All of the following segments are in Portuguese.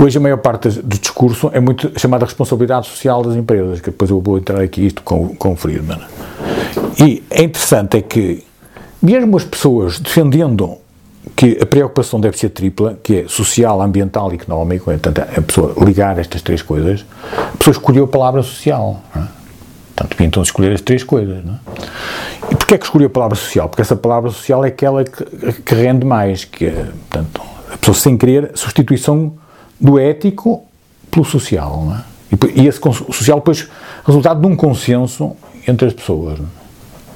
Hoje a maior parte do discurso é muito chamada responsabilidade social das empresas, que depois eu vou entrar aqui isto com, com o Friedman. E é interessante é que, mesmo as pessoas defendendo que a preocupação deve ser tripla, que é social, ambiental e económico, portanto, a pessoa ligar estas três coisas, a pessoa escolheu a palavra social. Não é? Portanto, devia então escolher as três coisas. Não é? E porquê é que escolheu a palavra social? Porque essa palavra social é aquela que, que rende mais, que é, portanto, a pessoa sem querer, substituição do ético pelo social. Não é? E, e esse social depois resultado de um consenso entre as pessoas. É?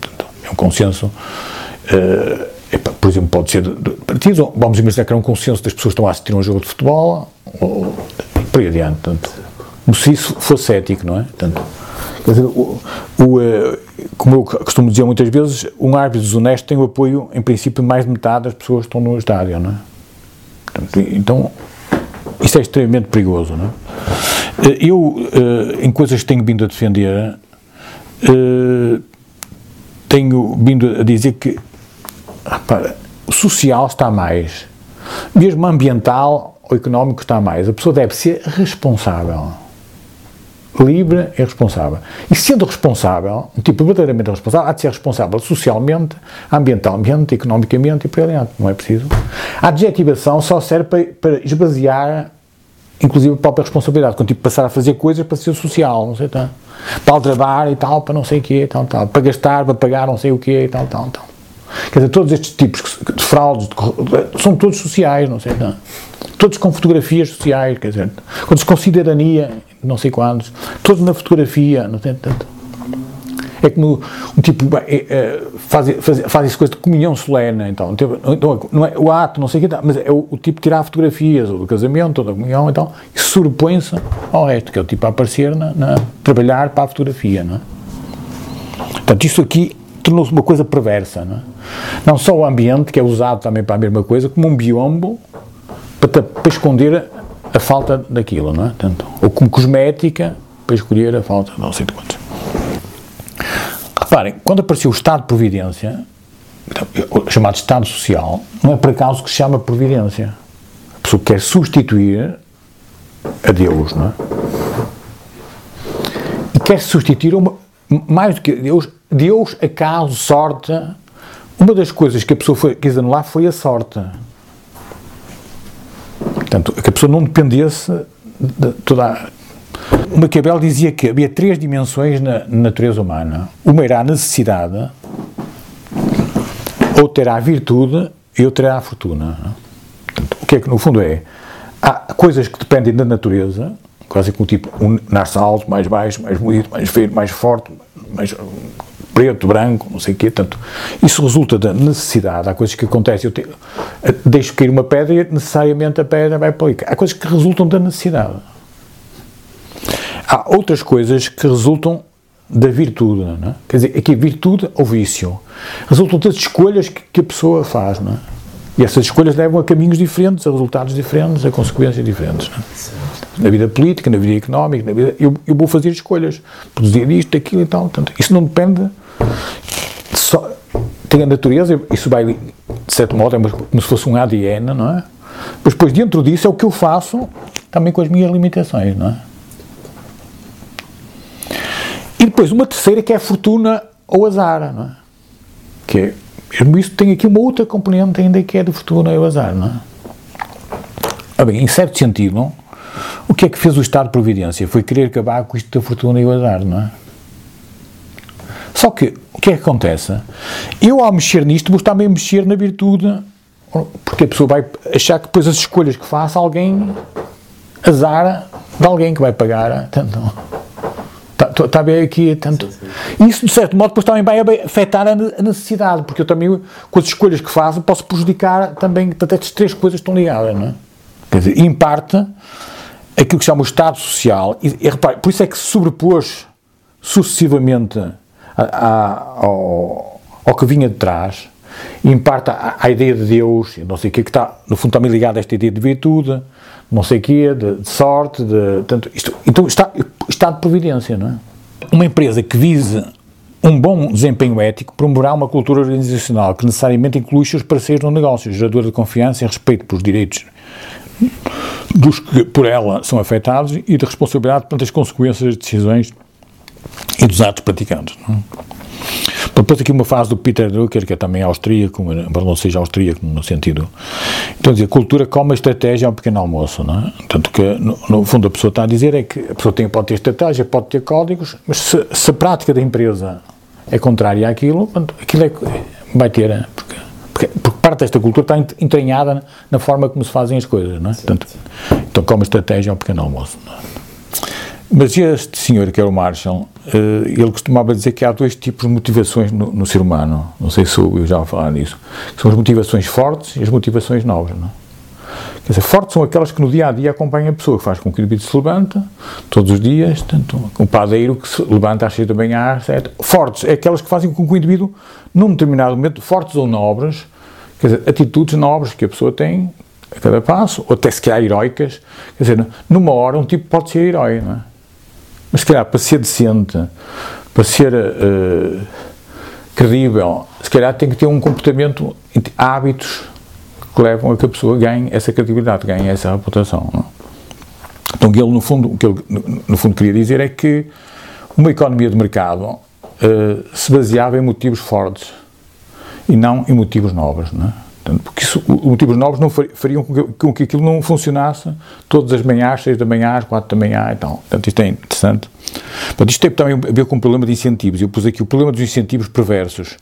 Portanto, é um consenso. Uh, por exemplo, pode ser de, partidos, vamos imaginar que era um consenso das pessoas que estão a assistir a um jogo de futebol, ou por aí adiante. Portanto, como se isso fosse ético, não é? Portanto, dizer, o, o, uh, como eu costumo dizer muitas vezes, um árbitro desonesto tem o apoio, em princípio, de mais de metade das pessoas que estão no estádio, não é? Portanto, então, isso é extremamente perigoso, não é? Eh, eu, eh, em coisas que tenho vindo a defender, eh, tenho vindo a dizer que repara, o social está mais, mesmo ambiental ou económico está mais. A pessoa deve ser responsável. Livre e responsável. E sendo responsável, um tipo verdadeiramente responsável, há de ser responsável socialmente, ambientalmente, economicamente e por aí adiante. Não é preciso. A adjetivação só serve para, para esvaziar, inclusive, a própria responsabilidade. Quando tipo passar a fazer coisas para ser social, não sei, tal. Para aldrabar e tal, para não sei o quê, tal, tal. Para gastar, para pagar não sei o quê, tal, tal, tal. Quer dizer, todos estes tipos de fraudes de, são todos sociais, não sei, não. Todos com fotografias sociais, quer dizer, todos com cidadania, não sei quantos, todos na fotografia, não tem tanto. É como um tipo é, é, faz, faz, faz isso coisa de comunhão solene, então, então não é o ato, não sei o que, mas é o, o tipo de tirar fotografias, ou do casamento, ou da comunhão, então, e sobrepõe-se ao resto, que é o tipo a aparecer, na, na, trabalhar para a fotografia, não é? Portanto, isto aqui tornou-se uma coisa perversa, não é? Não só o ambiente, que é usado também para a mesma coisa, como um biombo para, para esconder a falta daquilo, não é? Tanto, ou como cosmética para escolher a falta, não sei de quantos. Reparem, quando apareceu o Estado de Providência, então, chamado Estado Social, não é por acaso que se chama Providência. A pessoa quer substituir a Deus, não é? E quer substituir uma, mais do que Deus, Deus, acaso, sorte. Uma das coisas que a pessoa foi, quis anular foi a sorte. Portanto, que a pessoa não dependesse de toda a... Maquiavel dizia que havia três dimensões na natureza humana. Uma era a necessidade, outra era a virtude e outra era a fortuna. Portanto, o que é que no fundo é? Há coisas que dependem da natureza, quase como tipo, um nasce alto, mais baixo, mais bonito, mais feio, mais forte, mais preto, branco, não sei o quê. Tanto, isso resulta da necessidade. Há coisas que acontecem. Eu te, deixo cair uma pedra e necessariamente a pedra vai para ali. Há coisas que resultam da necessidade. Há outras coisas que resultam da virtude. Não é? Quer dizer, aqui virtude ou vício. Resultam das escolhas que, que a pessoa faz. Não é? E essas escolhas levam a caminhos diferentes, a resultados diferentes, a consequências diferentes. É? Na vida política, na vida económica, na vida, eu, eu vou fazer escolhas. Produzir isto, aquilo e tal. Portanto, isso não depende só, tem a natureza, isso vai, de certo modo, é como se fosse um ADN, não é? Mas depois, dentro disso, é o que eu faço também com as minhas limitações, não é? E depois, uma terceira que é a fortuna ou azar, não é? Que é, mesmo isso tem aqui uma outra componente ainda que é de fortuna ou azar, não é? Ah, bem, em certo sentido, o que é que fez o Estado de Providência? Foi querer acabar com isto da fortuna e o azar, não é? Só que, o que é que acontece? Eu, ao mexer nisto, vou também mexer na virtude, porque a pessoa vai achar que depois as escolhas que faça, alguém azar de alguém que vai pagar. Tanto, está tá bem aqui, tanto. Isso, de certo modo, depois também vai afetar a necessidade, porque eu também, com as escolhas que faço, posso prejudicar também, portanto, estas três coisas estão ligadas, não é? Quer dizer, em parte, aquilo que se chama o Estado Social, e, e repare, por isso é que se sobrepôs sucessivamente a, a, ao, ao, que vinha de trás, e em parte à, ideia de Deus, não sei o que, que está, no fundo, também ligado a esta ideia de virtude, não sei o quê, de, de sorte, de, tanto, isto, então está, está de providência, não é? Uma empresa que vise um bom desempenho ético promoverá uma cultura organizacional que necessariamente inclui seus parceiros no negócio, geradora de confiança e respeito pelos direitos dos que por ela são afetados e de responsabilidade perante as consequências das decisões e dos atos praticados. Não é? Depois aqui uma fase do Peter Drucker, que é também austríaco, embora não seja austríaco no sentido. Então, dizer, cultura como estratégia ao pequeno almoço, não é? Tanto que, no, no, fundo, a pessoa está a dizer é que a pessoa tem, pode ter estratégia, pode ter códigos, mas se, se a prática da empresa é contrária àquilo, aquilo é, vai ter. Porque, porque, porque, parte desta cultura está entranhada na forma como se fazem as coisas, não é? Portanto, então, como estratégia ao pequeno almoço. Não é? Mas este senhor, que era o Marshall, eh, ele costumava dizer que há dois tipos de motivações no, no ser humano. Não sei se eu já vou falar nisso. são as motivações fortes e as motivações novas. Não? É? Quer dizer, fortes são aquelas que no dia a dia acompanham a pessoa, que faz com que o indivíduo se levanta todos os dias, tanto o padeiro que se levanta às seis da manhã, às. Fortes é aquelas que fazem com que o indivíduo, num determinado momento, fortes ou nobres, quer dizer, atitudes nobres que a pessoa tem a cada passo, ou até se calhar heroicas, quer dizer, numa hora um tipo pode ser herói, não é? Mas, se calhar, para ser decente, para ser uh, credível, se calhar tem que ter um comportamento, hábitos que levam a que a pessoa ganhe essa credibilidade, ganhe essa reputação. Não? Então, ele, no fundo, o que ele, no fundo, queria dizer é que uma economia de mercado uh, se baseava em motivos fortes e não em motivos novos. Não é? Porque isso, motivos novos não fariam com que, com que, aquilo não funcionasse todas as manhãs, seis da manhã, às quatro da manhã e tal. Portanto, isto é interessante. Portanto, isto tem também a ver com o problema de incentivos. Eu pus aqui o problema dos incentivos perversos.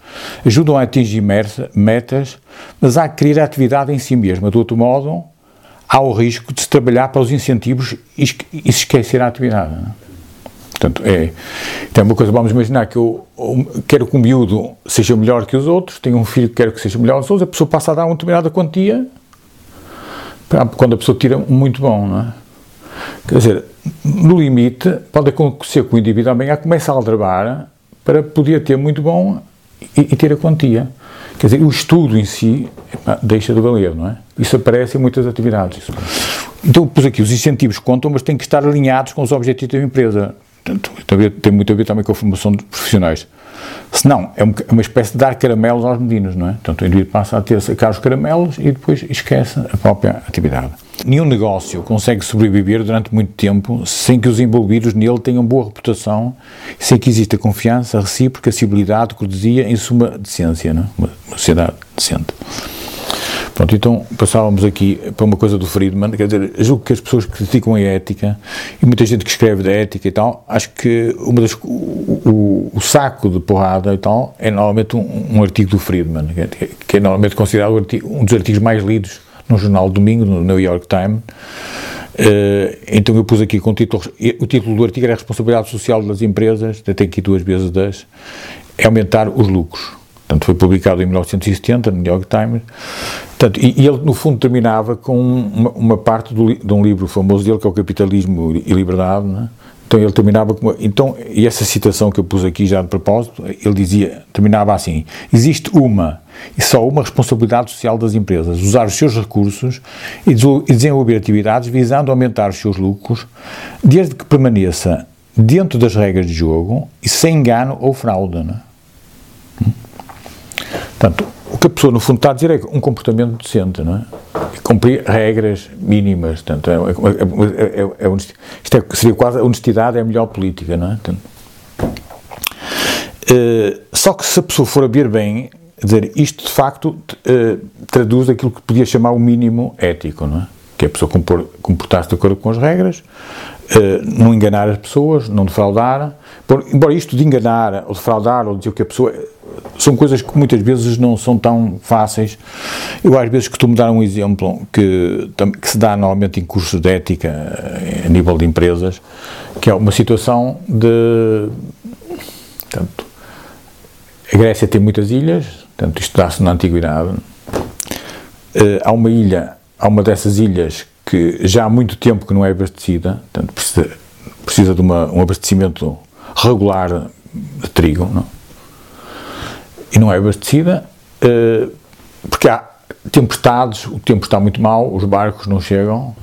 Ajudam a atingir metas, mas há que criar a atividade em si mesma. De outro modo, há o risco de se trabalhar para os incentivos e se esquecer a atividade. Não é? Portanto, é, então, uma coisa, vamos imaginar que eu, eu, quero que o miúdo seja melhor que os outros, tenho um filho que quero que seja melhor que os outros, a pessoa passa a dar uma determinada quantia quando a pessoa tira muito bom, não é? Quer dizer, no limite, pode acontecer que o indivíduo amanhã comece a aldrabar para poder ter muito bom e, e ter a quantia. Quer dizer, o estudo em si deixa de valer, não é? Isso aparece em muitas atividades. Então, pus aqui, os incentivos contam, mas têm que estar alinhados com os objetivos da empresa. Portanto, tem muito a ver também com a formação de profissionais. Se não, é, é uma espécie de dar caramelos aos meninos, não é? Portanto, o indivíduo passa a ter sacar os caramelos e depois esquece a própria atividade. Nenhum negócio consegue sobreviver durante muito tempo sem que os envolvidos nele tenham boa reputação, sem que exista confiança, recíproca, civilidade, cortesia, em suma, decência, não é? Uma sociedade decente. Pronto, então passávamos aqui para uma coisa do Friedman, quer dizer, julgo que as pessoas que criticam a ética, e muita gente que escreve da ética e tal, acho que uma das, o, o, o saco de porrada e tal é normalmente um, um artigo do Friedman, que é, que é normalmente considerado um dos artigos mais lidos no jornal Domingo, no New York Times. Uh, então eu pus aqui com o título, o título do artigo era a responsabilidade social das empresas, até aqui duas vezes das, é aumentar os lucros. Portanto, foi publicado em 1970 no New York Times. Portanto, e, e ele, no fundo, terminava com uma, uma parte do, de um livro famoso dele, que é o Capitalismo e Liberdade. Né? Então, ele terminava com. Então, e essa citação que eu pus aqui já de propósito, ele dizia, terminava assim: existe uma e só uma responsabilidade social das empresas, usar os seus recursos e desenvolver atividades visando aumentar os seus lucros, desde que permaneça dentro das regras de jogo e sem engano ou fraude. Né? Portanto, o que a pessoa, no fundo, está a dizer é um comportamento decente, não é? Cumprir regras mínimas. Portanto, é, é, é, é isto é, seria quase a honestidade é a melhor política, não é? Portanto, uh, só que se a pessoa for a ver bem, dizer, isto de facto uh, traduz aquilo que podia chamar o mínimo ético, não é? Que é a pessoa comportar-se de acordo com as regras, uh, não enganar as pessoas, não defraudar. Por, embora isto de enganar, ou defraudar, ou dizer que a pessoa são coisas que muitas vezes não são tão fáceis. Eu às vezes costumo dar um exemplo que, que se dá normalmente em cursos de ética eh, a nível de empresas, que é uma situação de. Portanto, a Grécia tem muitas ilhas, portanto, isto dá-se na Antiguidade. Uh, há uma ilha, há uma dessas ilhas que já há muito tempo que não é abastecida, portanto, precisa, precisa de uma, um abastecimento regular de trigo, não? E não é abastecida, uh, porque há tempestades, o tempo está muito mau, os barcos não chegam,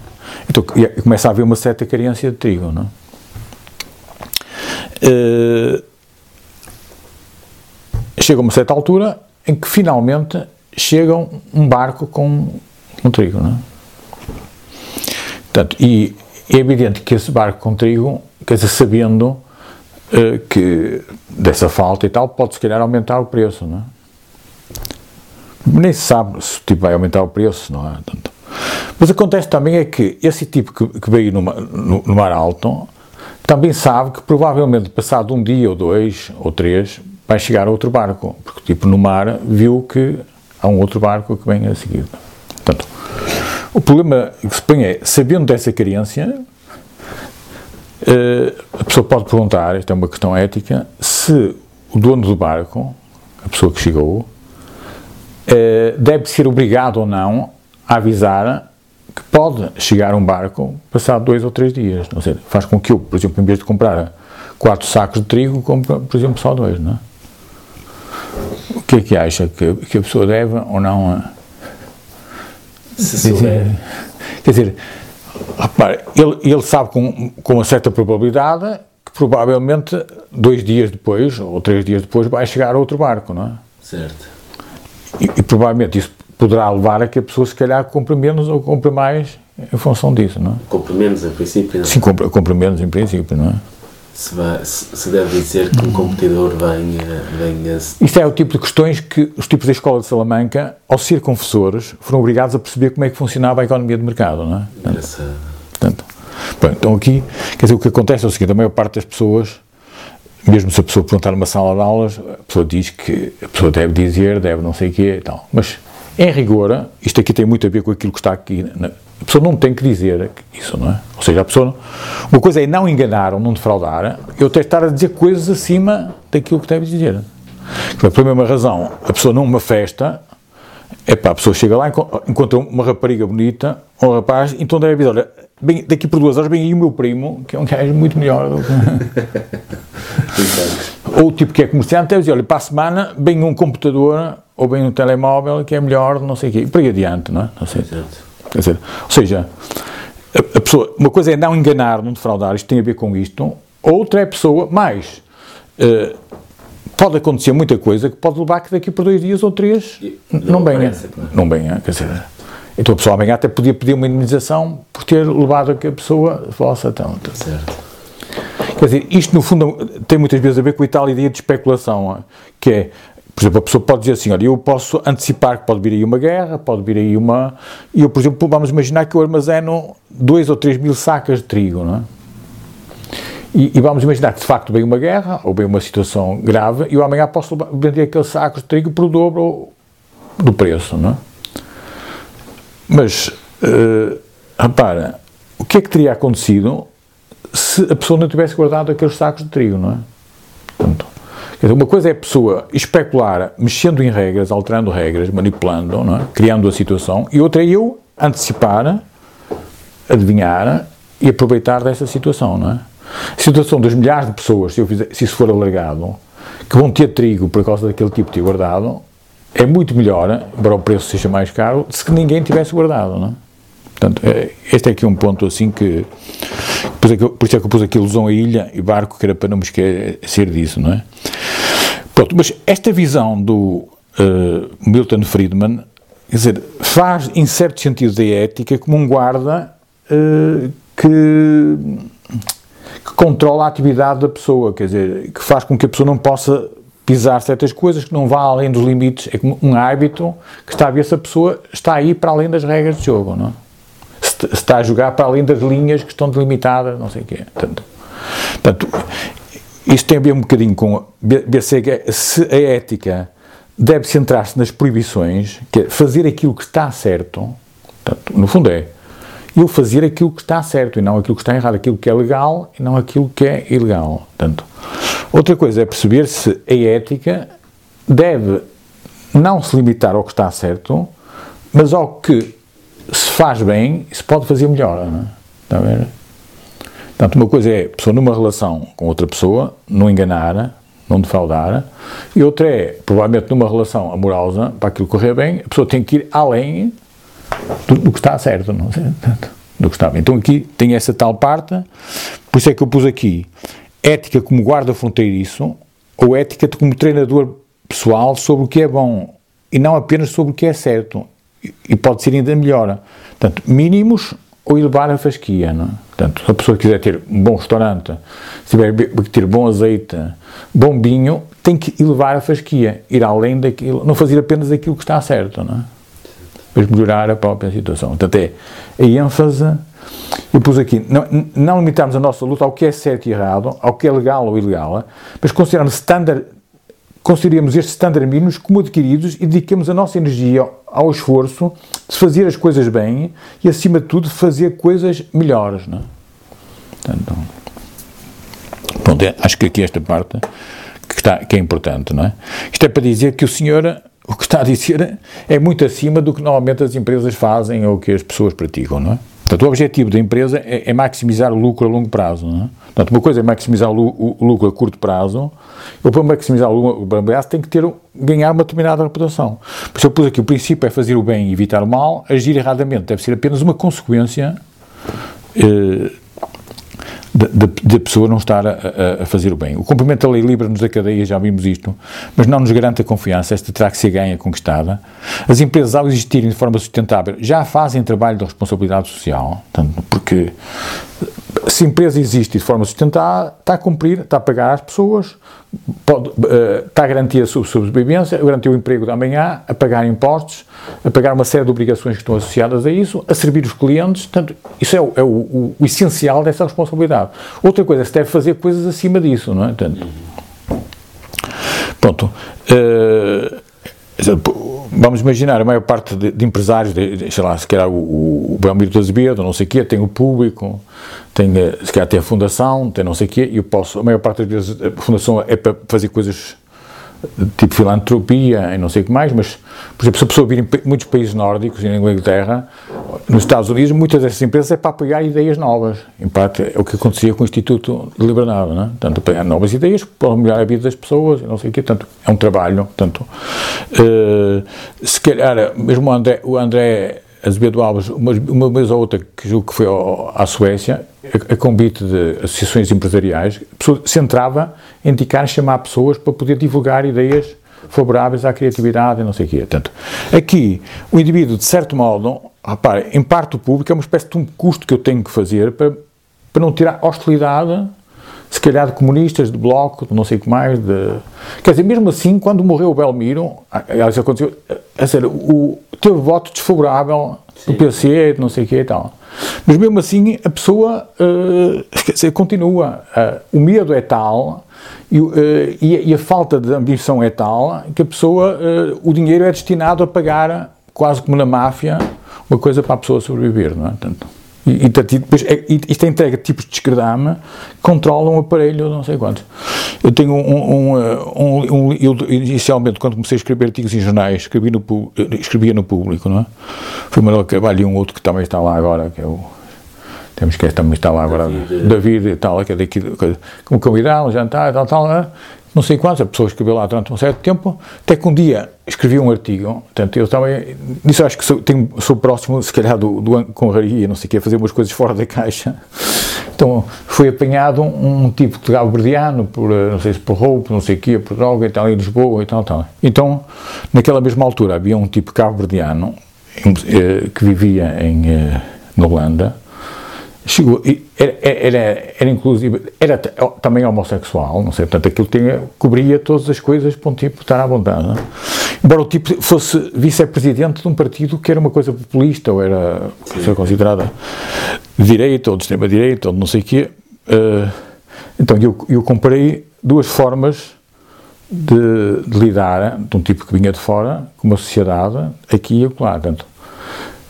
Então começa a haver uma certa carência de trigo, não é? Uh, chega uma certa altura em que finalmente chega um barco com, com trigo, não é? Portanto, e é evidente que esse barco com trigo, quer dizer, sabendo que dessa falta e tal, pode se calhar aumentar o preço, não é? Nem se sabe se tipo, vai aumentar o preço, não é? Mas acontece também é que esse tipo que, que veio no, no, no, mar alto também sabe que provavelmente passado um dia ou dois ou três vai chegar outro barco, porque tipo no mar viu que há um outro barco que vem a seguir. Portanto, o problema que se põe é, sabendo dessa carência, eh, a pessoa pode perguntar, esta é uma questão ética, se o dono do barco, a pessoa que chegou, eh, deve ser obrigado ou não a avisar que pode chegar um barco passado dois ou três dias. Ou seja, faz com que eu, por exemplo, em vez de comprar quatro sacos de trigo, compre, por exemplo, só dois, não é? O que é que acha que, que a pessoa deve ou não se souber. Quer dizer, repare, ele, ele sabe com, com uma certa probabilidade que provavelmente dois dias depois ou três dias depois vai chegar outro barco, não é? Certo. E, e provavelmente isso poderá levar a que a pessoa se calhar compre menos ou compre mais em função disso, não é? Compre menos em princípio, não é? Sim, compre, compre menos em princípio, não é? Se, vai, se, deve dizer que um competidor venha, venha. Isto é o tipo de questões que os tipos da escola de Salamanca, ao ser confessores, foram obrigados a perceber como é que funcionava a economia de mercado, não é? Engraçado. Portanto, bom, então aqui, quer dizer, o que acontece é o seguinte: a maior parte das pessoas, mesmo se a pessoa perguntar numa sala de aulas, a pessoa diz que a pessoa deve dizer, deve não sei o quê e tal. Mas, em rigor, isto aqui tem muito a ver com aquilo que está aqui na, a pessoa não tem que dizer isso, não é? Ou seja, a pessoa. Uma coisa é não enganar ou não defraudar, eu que estar a dizer coisas acima daquilo que deve dizer. Pela mesma razão, a pessoa numa festa, é pá, a pessoa chega lá, encontra uma rapariga bonita, um rapaz, então deve dizer: olha, bem, daqui por duas horas vem aí o meu primo, que é um gajo muito melhor do que. ou o tipo que é comerciante, deve dizer: olha, para a semana vem um computador ou vem um telemóvel que é melhor, não sei o quê, e por aí adiante, não é? Não sei. Exato. Quer dizer, ou seja, a, a, pessoa, uma coisa é não enganar, não defraudar, isto tem a ver com isto, outra é a pessoa, mais, uh, pode acontecer muita coisa que pode levar que daqui por dois dias ou três não, não venha. Não venha, quer dizer, então a pessoa amanhã até podia pedir uma indemnização por ter levado a que a pessoa fosse então. Certo. Quer dizer, isto no fundo tem muitas vezes a ver com a tal ideia de especulação, que é por exemplo, a pessoa pode dizer assim, olha, eu posso antecipar que pode vir aí uma guerra, pode vir aí uma... E eu, por exemplo, vamos imaginar que eu armazeno 2 ou 3 mil sacas de trigo, não é? E, e, vamos imaginar que de facto vem uma guerra, ou vem uma situação grave, e eu amanhã posso vender aqueles sacos de trigo por dobro do preço, não é? Mas, uh, repara, o que é que teria acontecido se a pessoa não tivesse guardado aqueles sacos de trigo, não é? Dizer, uma coisa é a pessoa especular mexendo em regras, alterando regras, manipulando, é? criando a situação, e outra é eu antecipar, adivinhar e aproveitar dessa situação. Não é? A situação das milhares de pessoas, se, fizer, se isso for alargado, que vão ter trigo por causa daquele tipo de guardado, é muito melhor, embora o preço seja mais caro, se que ninguém tivesse guardado. Não é? Portanto, é, este é aqui um ponto assim que. Por isso é que, eu pus aqui ilusão a ilha e barco, que era para não me esquecer disso, não é? Pronto, mas esta visão do uh, Milton Friedman, quer dizer, faz, em certo sentido, da ética como um guarda uh, que, que controla a atividade da pessoa, quer dizer, que faz com que a pessoa não possa pisar certas coisas, que não vá além dos limites, é como um hábito que está a ver se a pessoa está aí para além das regras de jogo, não é? Se está a jogar para além das linhas que estão delimitadas, não sei o quê. Portanto, portanto isto tem a ver um bocadinho com se a ética deve centrar-se nas proibições, que é fazer aquilo que está certo, portanto, no fundo é eu fazer aquilo que está certo e não aquilo que está errado, aquilo que é legal e não aquilo que é ilegal. Portanto, outra coisa é perceber se a ética deve não se limitar ao que está certo, mas ao que se faz bem, se pode fazer melhor, não é? Está a ver? Portanto, uma coisa é a pessoa numa relação com outra pessoa, não enganar, não defraudar, e outra é, provavelmente numa relação amorosa, para aquilo correr bem, a pessoa tem que ir além do, do que está certo, não é? Do que estava. Então aqui tem essa tal parte, por isso é que eu pus aqui ética como guarda fronteiriço ou ética como treinador pessoal sobre o que é bom e não apenas sobre o que é certo. E pode ser ainda melhor. Portanto, mínimos ou elevar a fasquia. Não é? Portanto, se a pessoa quiser ter um bom restaurante, se tiver ter bom azeite, bom vinho, tem que elevar a fasquia, ir além daquilo, não fazer apenas aquilo que está certo, não é? Mas melhorar a própria situação. Portanto, é a ênfase. Eu pus aqui, não, não limitarmos a nossa luta ao que é certo e errado, ao que é legal ou ilegal, mas considerarmos standard consideremos estes estándares mínimos como adquiridos e dediquemos a nossa energia ao esforço de fazer as coisas bem e, acima de tudo, fazer coisas melhores. Não é? Portanto, pronto, é, acho que aqui esta parte que, está, que é importante. Não é? Isto é para dizer que o senhor, o que está a dizer, é muito acima do que normalmente as empresas fazem ou que as pessoas praticam. Não é? Portanto, o objetivo da empresa é, é maximizar o lucro a longo prazo. Não é? Portanto, uma coisa é maximizar o, o lucro a curto prazo, ou para maximizar o lucro a que ter, ganhar uma determinada reputação. Por isso eu pus aqui, o princípio é fazer o bem e evitar o mal, agir erradamente deve ser apenas uma consequência eh, da pessoa não estar a, a, fazer o bem. O cumprimento da lei livra-nos da cadeia, já vimos isto, mas não nos garante a confiança, esta terá que ser ganha conquistada. As empresas, ao existirem de forma sustentável, já fazem trabalho de responsabilidade social, tanto porque se a empresa existe de forma sustentável, está a cumprir, está a pagar às pessoas, pode, está a garantir a sua sobrevivência, a garantir o emprego de amanhã, a pagar impostos, a pagar uma série de obrigações que estão associadas a isso, a servir os clientes. Portanto, isso é, o, é o, o, o essencial dessa responsabilidade. Outra coisa, se deve fazer coisas acima disso, não é? Portanto, pronto. Uh, vamos imaginar, a maior parte de, de empresários, de, sei lá, se calhar o, o Belmiro de Azevedo, não sei o quê, tem o público, tem, eh, se calhar tem a fundação, tem não sei o quê, e eu posso, a maior parte das vezes a fundação é para fazer coisas tipo filantropia e não sei o que mais, mas, por exemplo, se a pessoa vir em muitos países nórdicos, na Inglaterra, nos Estados Unidos, muitas dessas empresas é para apoiar ideias novas. Em parte, é o que acontecia com o Instituto de Liberdade, não é? Portanto, apoiar novas ideias para melhorar a vida das pessoas, não sei o quê. Portanto, é um trabalho. Portanto, uh, se calhar, mesmo o André, o André Azevedo Alves, uma, uma vez ou outra, que julgo que foi ao, à Suécia, a, a, convite de associações empresariais, pessoa centrava em indicar, chamar pessoas para poder divulgar ideias favoráveis à criatividade e não sei o quê. Portanto, aqui, o indivíduo, de certo modo, repare, em parte o público é uma espécie de um custo que eu tenho que fazer para, para não tirar hostilidade se calhar de comunistas, de bloco, de não sei o que mais, de... Quer dizer, mesmo assim, quando morreu o Belmiro, aliás, aconteceu, a sério, o, teve voto desfavorável do PC, de não sei o que e tal. Mas mesmo assim, a pessoa, uh, quer dizer, continua. Uh, o medo é tal e, uh, e, a, e, a, falta de ambição é tal que a pessoa, o dinheiro é destinado a pagar, quase como na máfia, uma coisa para a pessoa sobreviver, não é? Portanto, e, e, depois, é, isto é entrega tipos de escredama que controlam um aparelho, não sei quantos. Eu tenho um, um, um, um, eu inicialmente, quando comecei a escrever artigos em jornais, escrevi no, escrevia no público, não é? Foi Manuel Carvalho e um outro que também está lá agora, que é o temos que também está lá agora, David, David e tal, que é daqui, como convidado, jantar, tal, tal, é? não sei quantos, a pessoa escreveu lá durante um certo tempo, até que um dia escrevi um artigo, portanto, eu também, nisso acho que sou, tenho, sou próximo, se calhar, do, do conraria, não sei o quê, fazer umas coisas fora da caixa. Então, foi apanhado um, um tipo de cabo-verdiano, por, eh, não sei se por roubo, não sei o quê, por droga e tal, em Lisboa e tal, tal. Então, naquela mesma altura, havia um tipo cabo-verdiano eh, que vivia em, eh, na Holanda, chegou, era, era, era inclusive, era também homossexual, não sei, portanto aquilo tinha, cobria todas as coisas para um tipo estar à vontade. Não? É? Embora o tipo fosse vice-presidente de um partido que era uma coisa populista, ou era considerada de direita, ou de extrema-direita, ou de não sei o quê, uh, então eu, eu comparei duas formas de, de, lidar, de um tipo que vinha de fora, com uma sociedade, aqui e acolá, portanto,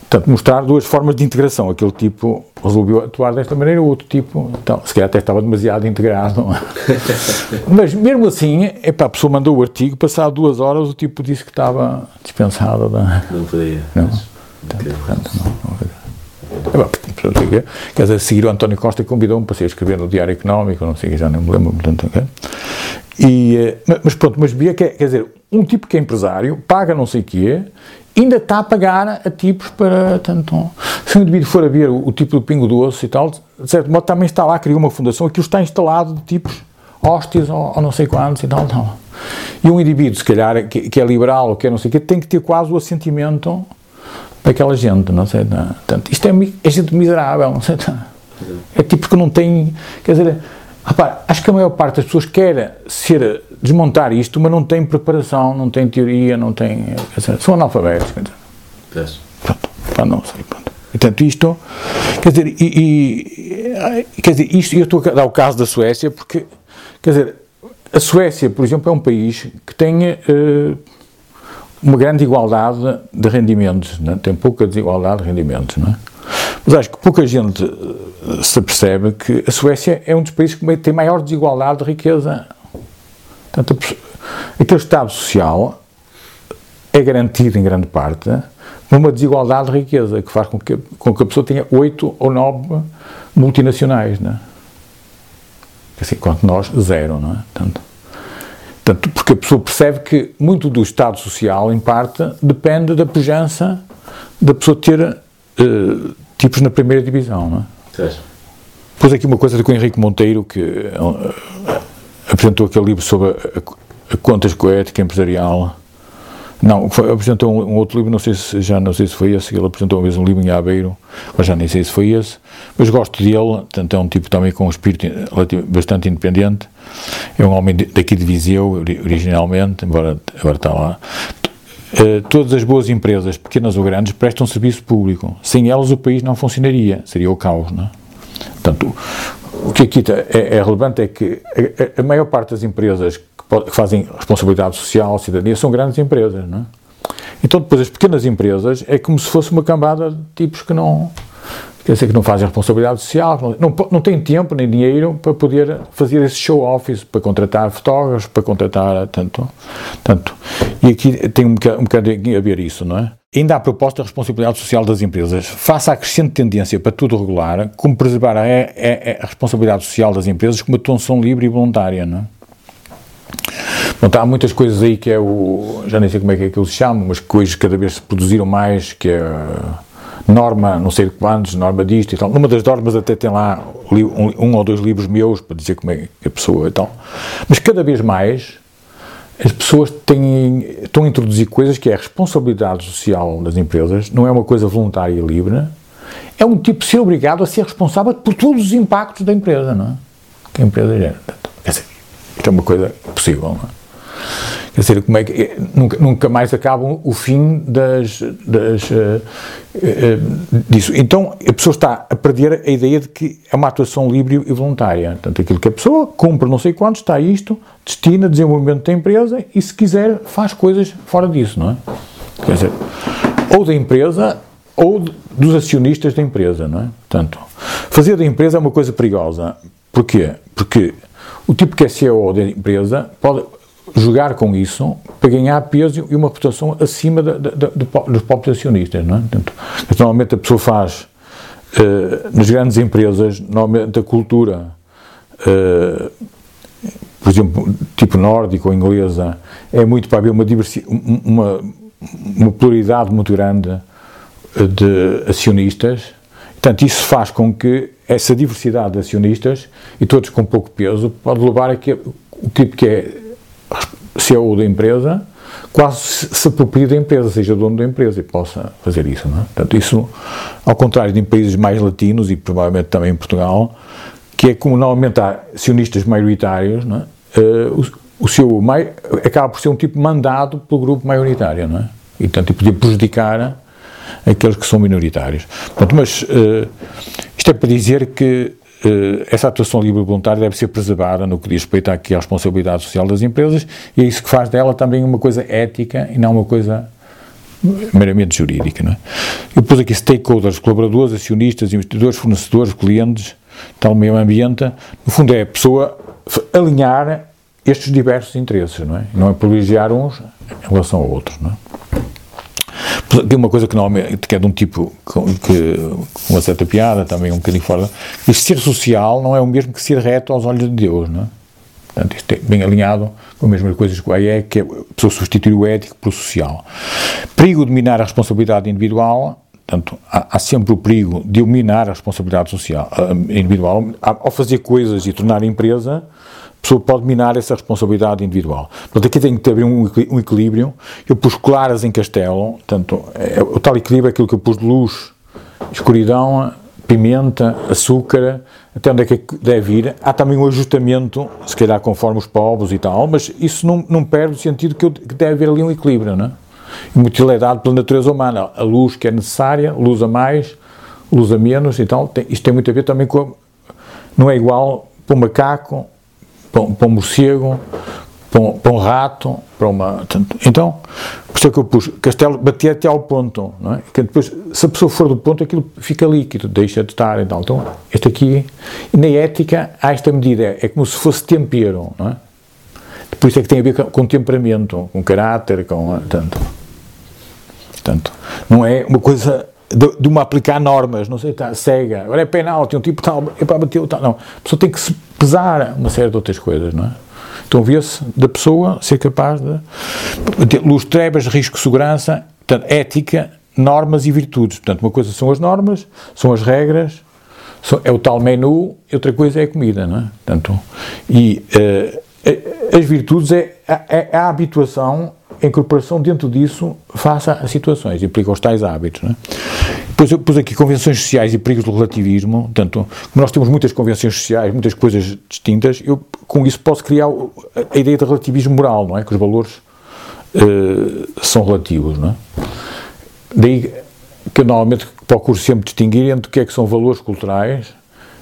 Portanto, mostrar duas formas de integração. Aquele tipo resolveu atuar desta maneira, o outro tipo, então, se calhar até estava demasiado integrado. Mas mesmo assim, epá, a pessoa mandou o artigo, passado duas horas o tipo disse que estava dispensado. Da... Não podia. Não. Portanto, não, não. Quer dizer, a seguir o António Costa convidou-me para ser escrever no Diário Económico, não sei, já nem me lembro. Portanto, okay? e, eh, mas pronto, mas via que, quer dizer, um tipo que é empresário, paga não sei o quê, ainda está a pagar a tipos para tanto. Se um indivíduo for a ver o, o tipo do pingo doce e tal, de certo modo também está lá, criou uma fundação, aquilo está instalado de tipos hóstias ou, ou não sei quantos e tal, tal. E um indivíduo, se calhar, que, que é liberal ou que é não sei o quê, tem que ter quase o assentimento daquela gente, não sei. Não. Portanto, isto é, é gente miserável, não sei. Não. É tipo que não tem. Quer dizer, acho que a maior parte das pessoas quer ser, desmontar isto, mas não tem preparação, não tem teoria, não tem. Dizer, são analfabetos. Quer dizer. Pronto, pá, não sei. Pronto. Portanto, isto. Quer dizer, e, e, quer dizer, isto, eu estou a dar o caso da Suécia porque, quer dizer, a Suécia, por exemplo, é um país que tem uh, uma grande igualdade de rendimentos, é? tem pouca desigualdade de rendimentos, não é? Mas acho que pouca gente uh, se percebe que a Suécia é um dos países que tem maior desigualdade de riqueza. Portanto, aquele Estado Social é garantido em grande parte por uma desigualdade de riqueza que faz com que, com que a pessoa tenha oito ou nove multinacionais, não é? assim, quanto nós, zero, não é? Portanto, portanto, porque a pessoa percebe que muito do Estado Social, em parte, depende da pujança da pessoa ter uh, tipos na primeira divisão, não é? Pus aqui uma coisa com o Henrique Monteiro, que uh, apresentou aquele livro sobre a, a, a contas com a ética empresarial, não, foi, apresentou um, um, outro livro, não sei se já não sei se foi esse, ele apresentou uma vez um livro em Aveiro, mas já nem sei se foi esse, mas gosto dele, tanto é um tipo também com um espírito bastante independente, é um homem daqui de Viseu, originalmente, embora agora está lá. Uh, todas as boas empresas, pequenas ou grandes, prestam serviço público. Sem elas o país não funcionaria, seria o caos, não é? Portanto, o que aqui é, é relevante é que a, a maior parte das empresas que fazem responsabilidade social, cidadania, são grandes empresas, não é? Então, depois, as pequenas empresas é como se fosse uma cambada de tipos que não, quer dizer, que não fazem responsabilidade social, não, não têm tempo nem dinheiro para poder fazer esse show office, para contratar fotógrafos, para contratar tanto, tanto. E aqui tem um bocado, um bocado a ver isso, não é? Ainda há proposta de responsabilidade social das empresas. Face à crescente tendência para tudo regular, como preservar a, a, a responsabilidade social das empresas como atuação livre e voluntária, não é? Bom, há muitas coisas aí que é o. Já nem sei como é que é que eles chamam, mas que hoje cada vez se produziram mais, que é norma, não sei quantos, norma disto e tal. Numa das normas até tem lá um, ou dois livros meus para dizer como é que a pessoa e tal. Mas cada vez mais as pessoas têm, estão a introduzir coisas que é a responsabilidade social das empresas, não é uma coisa voluntária e livre, é um tipo de ser obrigado a ser responsável por todos os impactos da empresa, não é? Que a empresa gera. Quer dizer, isto é uma coisa possível, não é? Quer dizer, como é que, nunca, nunca mais acabam o fim das, das uh, uh, disso. Então, a pessoa está a perder a ideia de que é uma atuação livre e voluntária. Portanto, aquilo que a pessoa cumpre não sei quanto, está isto, destina desenvolvimento da empresa e, se quiser, faz coisas fora disso, não é? Quer dizer, ou da empresa ou dos acionistas da empresa, não é? Portanto, fazer da empresa é uma coisa perigosa. Porquê? Porque o tipo que é CEO da empresa pode jogar com isso para ganhar peso e uma reputação acima de, de, de, dos próprios acionistas. Não é? Portanto, normalmente a pessoa faz, uh, nas grandes empresas, normalmente a cultura, uh, por exemplo, tipo nórdica ou inglesa, é muito para haver uma, uma, uma pluralidade muito grande de acionistas. Portanto, isso faz com que essa diversidade de acionistas, e todos com pouco peso, pode levar a que o tipo que é CEO da empresa quase se apropria da empresa, seja dono da empresa e possa fazer isso. Não é? Portanto, isso, ao contrário de em países mais latinos e provavelmente também em Portugal, que é como normalmente há acionistas maioritários, não é? uh, o, o seu mai, acaba por ser um tipo mandado pelo grupo maioritário, não é? E, portanto, podia prejudicar aqueles que são minoritários. Portanto, mas uh, isto é para dizer que essa atuação livre e voluntária deve ser preservada no que diz respeito aqui à responsabilidade social das empresas e é isso que faz dela também uma coisa ética e não uma coisa meramente jurídica. Não é? Eu pus aqui stakeholders, colaboradores, acionistas, investidores, fornecedores, clientes, tal meio ambiente. No fundo é a pessoa alinhar estes diversos interesses, não é? Não é privilegiar uns em relação a outros, não é? Tem uma coisa que, normalmente, que é de um tipo que, com uma certa piada, também um bocadinho fora. Isto ser social não é o mesmo que ser reto aos olhos de Deus, não é? Portanto, isto é bem alinhado com as mesmas coisas que o AE, que é a pessoa substituir o ético pelo social. Perigo de minar a responsabilidade individual, Portanto, há, há, sempre o perigo de eliminar a responsabilidade social, individual. Ao fazer coisas e tornar empresa, a pessoa pode minar essa responsabilidade individual. Portanto, aqui tem que haver um, um equilíbrio. Eu pus claras em castelo, portanto, é, o tal equilíbrio é aquilo que eu pus de luz, escuridão, pimenta, açúcar, até onde é que deve ir. Há também um ajustamento, se calhar conforme os povos e tal, mas isso não, não perde o sentido que, eu, que deve haver ali um equilíbrio, não é? é dado pela natureza humana. A luz que é necessária, luz a mais, luz a menos e tal. Tem, isto tem muito a ver também com. não é igual para um macaco, para um, para um morcego, para um, para um, rato, para uma. Então, por isso é que eu pus castelo, bater até ao ponto, não é? Que depois, se a pessoa for do ponto, aquilo fica líquido, deixa de estar e. Então, este aqui, na ética, há esta medida, é como se fosse tempero, não é? Por isso é que tem a ver com, com temperamento, com caráter, com. Tanto. Portanto, não é uma coisa de, de, uma aplicar normas, não sei, está cega, agora é penal, tem um tipo tal, é para bater o tal. Não, a pessoa tem que se pesar uma série de outras coisas, não é? Então vê-se da pessoa ser capaz de ter luz, trevas, risco, segurança, portanto, ética, normas e virtudes. Portanto, uma coisa são as normas, são as regras, são, é o tal menu, outra coisa é a comida, não é? Portanto, e uh, as virtudes é, é, é a habituação a incorporação dentro disso faça a situações, implica os tais hábitos. Não é? Depois eu pus aqui convenções sociais e perigos do relativismo, portanto, como nós temos muitas convenções sociais, muitas coisas distintas, eu com isso posso criar a ideia de relativismo moral, não é? Que os valores uh, são relativos, não é? Daí que eu normalmente procuro sempre distinguir entre o que é que são valores culturais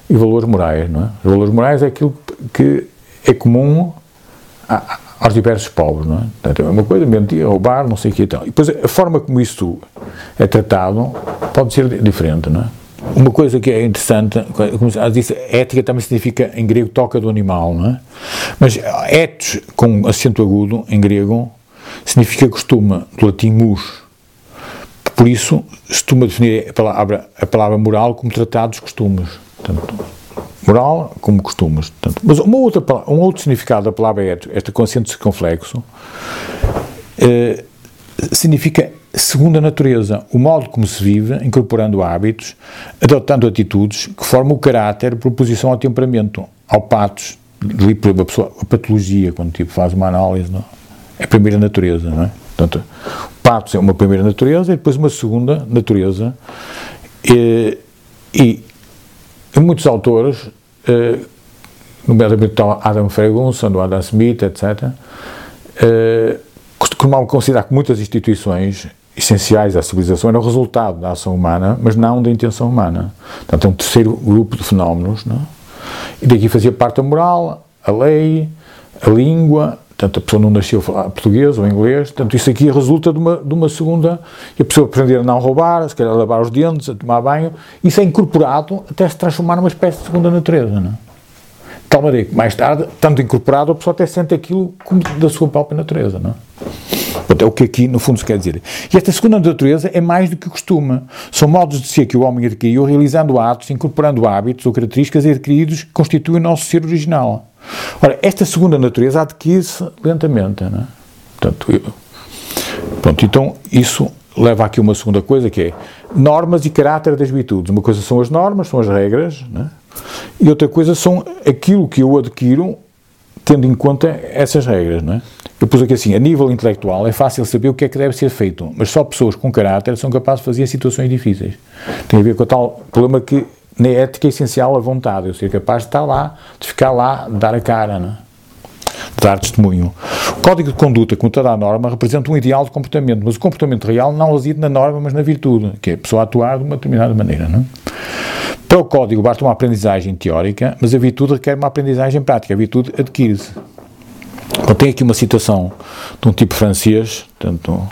e valores morais, não é? Os valores morais é aquilo que é comum a, aos diversos povos, não é? Portanto, é uma coisa, mentir, roubar, não sei o que e tal. E depois a forma como isso é tratado pode ser diferente, não é? Uma coisa que é interessante, como se disse, ética também significa em grego toca do animal, não é? Mas etos com acento agudo em grego significa costume, do latim mus. Por isso, se costuma definir a palavra, a palavra moral como tratado dos costumes. Portanto, moral como costumes. Portanto, mas uma outra, um outro significado da palavra ético, esta consciente circunflexo, eh, significa segunda natureza, o modo como se vive, incorporando hábitos, adotando atitudes que formam o caráter por oposição ao temperamento, ao patos, ali por a, pessoa, a patologia, quando tipo faz uma análise, não? é a primeira natureza, não é? Portanto, o patos é uma primeira natureza e depois uma segunda natureza e, e muitos autores uh, nomeadamente Adam Ferguson, do Adam Smith, etc., uh, costumavam considerar que muitas instituições essenciais à civilização eram resultado da ação humana, mas não da intenção humana. Portanto, é um terceiro grupo de fenómenos. Não? E daqui fazia parte a moral, a lei, a língua, Portanto, a pessoa não nasceu a falar português ou inglês. Portanto, isso aqui resulta de uma, de uma segunda. E a pessoa aprender a não roubar, se calhar a lavar os dentes, a tomar banho. Isso é incorporado até se transformar numa espécie de segunda natureza. Não é? De tal maneira que mais tarde, tanto incorporado, a pessoa até sente aquilo como da sua própria natureza. Não é? Portanto, é o que aqui, no fundo, se quer dizer. E esta segunda natureza é mais do que costume. São modos de ser que o homem adquiriu realizando atos, incorporando hábitos ou características adquiridos que constituem o nosso ser original. Ora, esta segunda natureza adquire-se lentamente, não é? Portanto, eu, pronto, então isso leva aqui uma segunda coisa que é normas e caráter das virtudes. Uma coisa são as normas, são as regras, é? e outra coisa são aquilo que eu adquiro tendo em conta essas regras, não é? Eu pus aqui assim, a nível intelectual é fácil saber o que é que deve ser feito, mas só pessoas com caráter são capazes de fazer situações difíceis. Tem a ver com o tal problema que na ética é essencial a vontade, eu ser capaz de estar lá, de ficar lá, de dar a cara, não? É? de dar testemunho. O código de conduta, como toda a norma, representa um ideal de comportamento, mas o comportamento real não reside na norma, mas na virtude, que é a pessoa atuar de uma determinada maneira. Não? É? Para o código basta uma aprendizagem teórica, mas a virtude requer uma aprendizagem prática, a virtude adquire-se. Então, tem aqui uma citação de um tipo francês, portanto,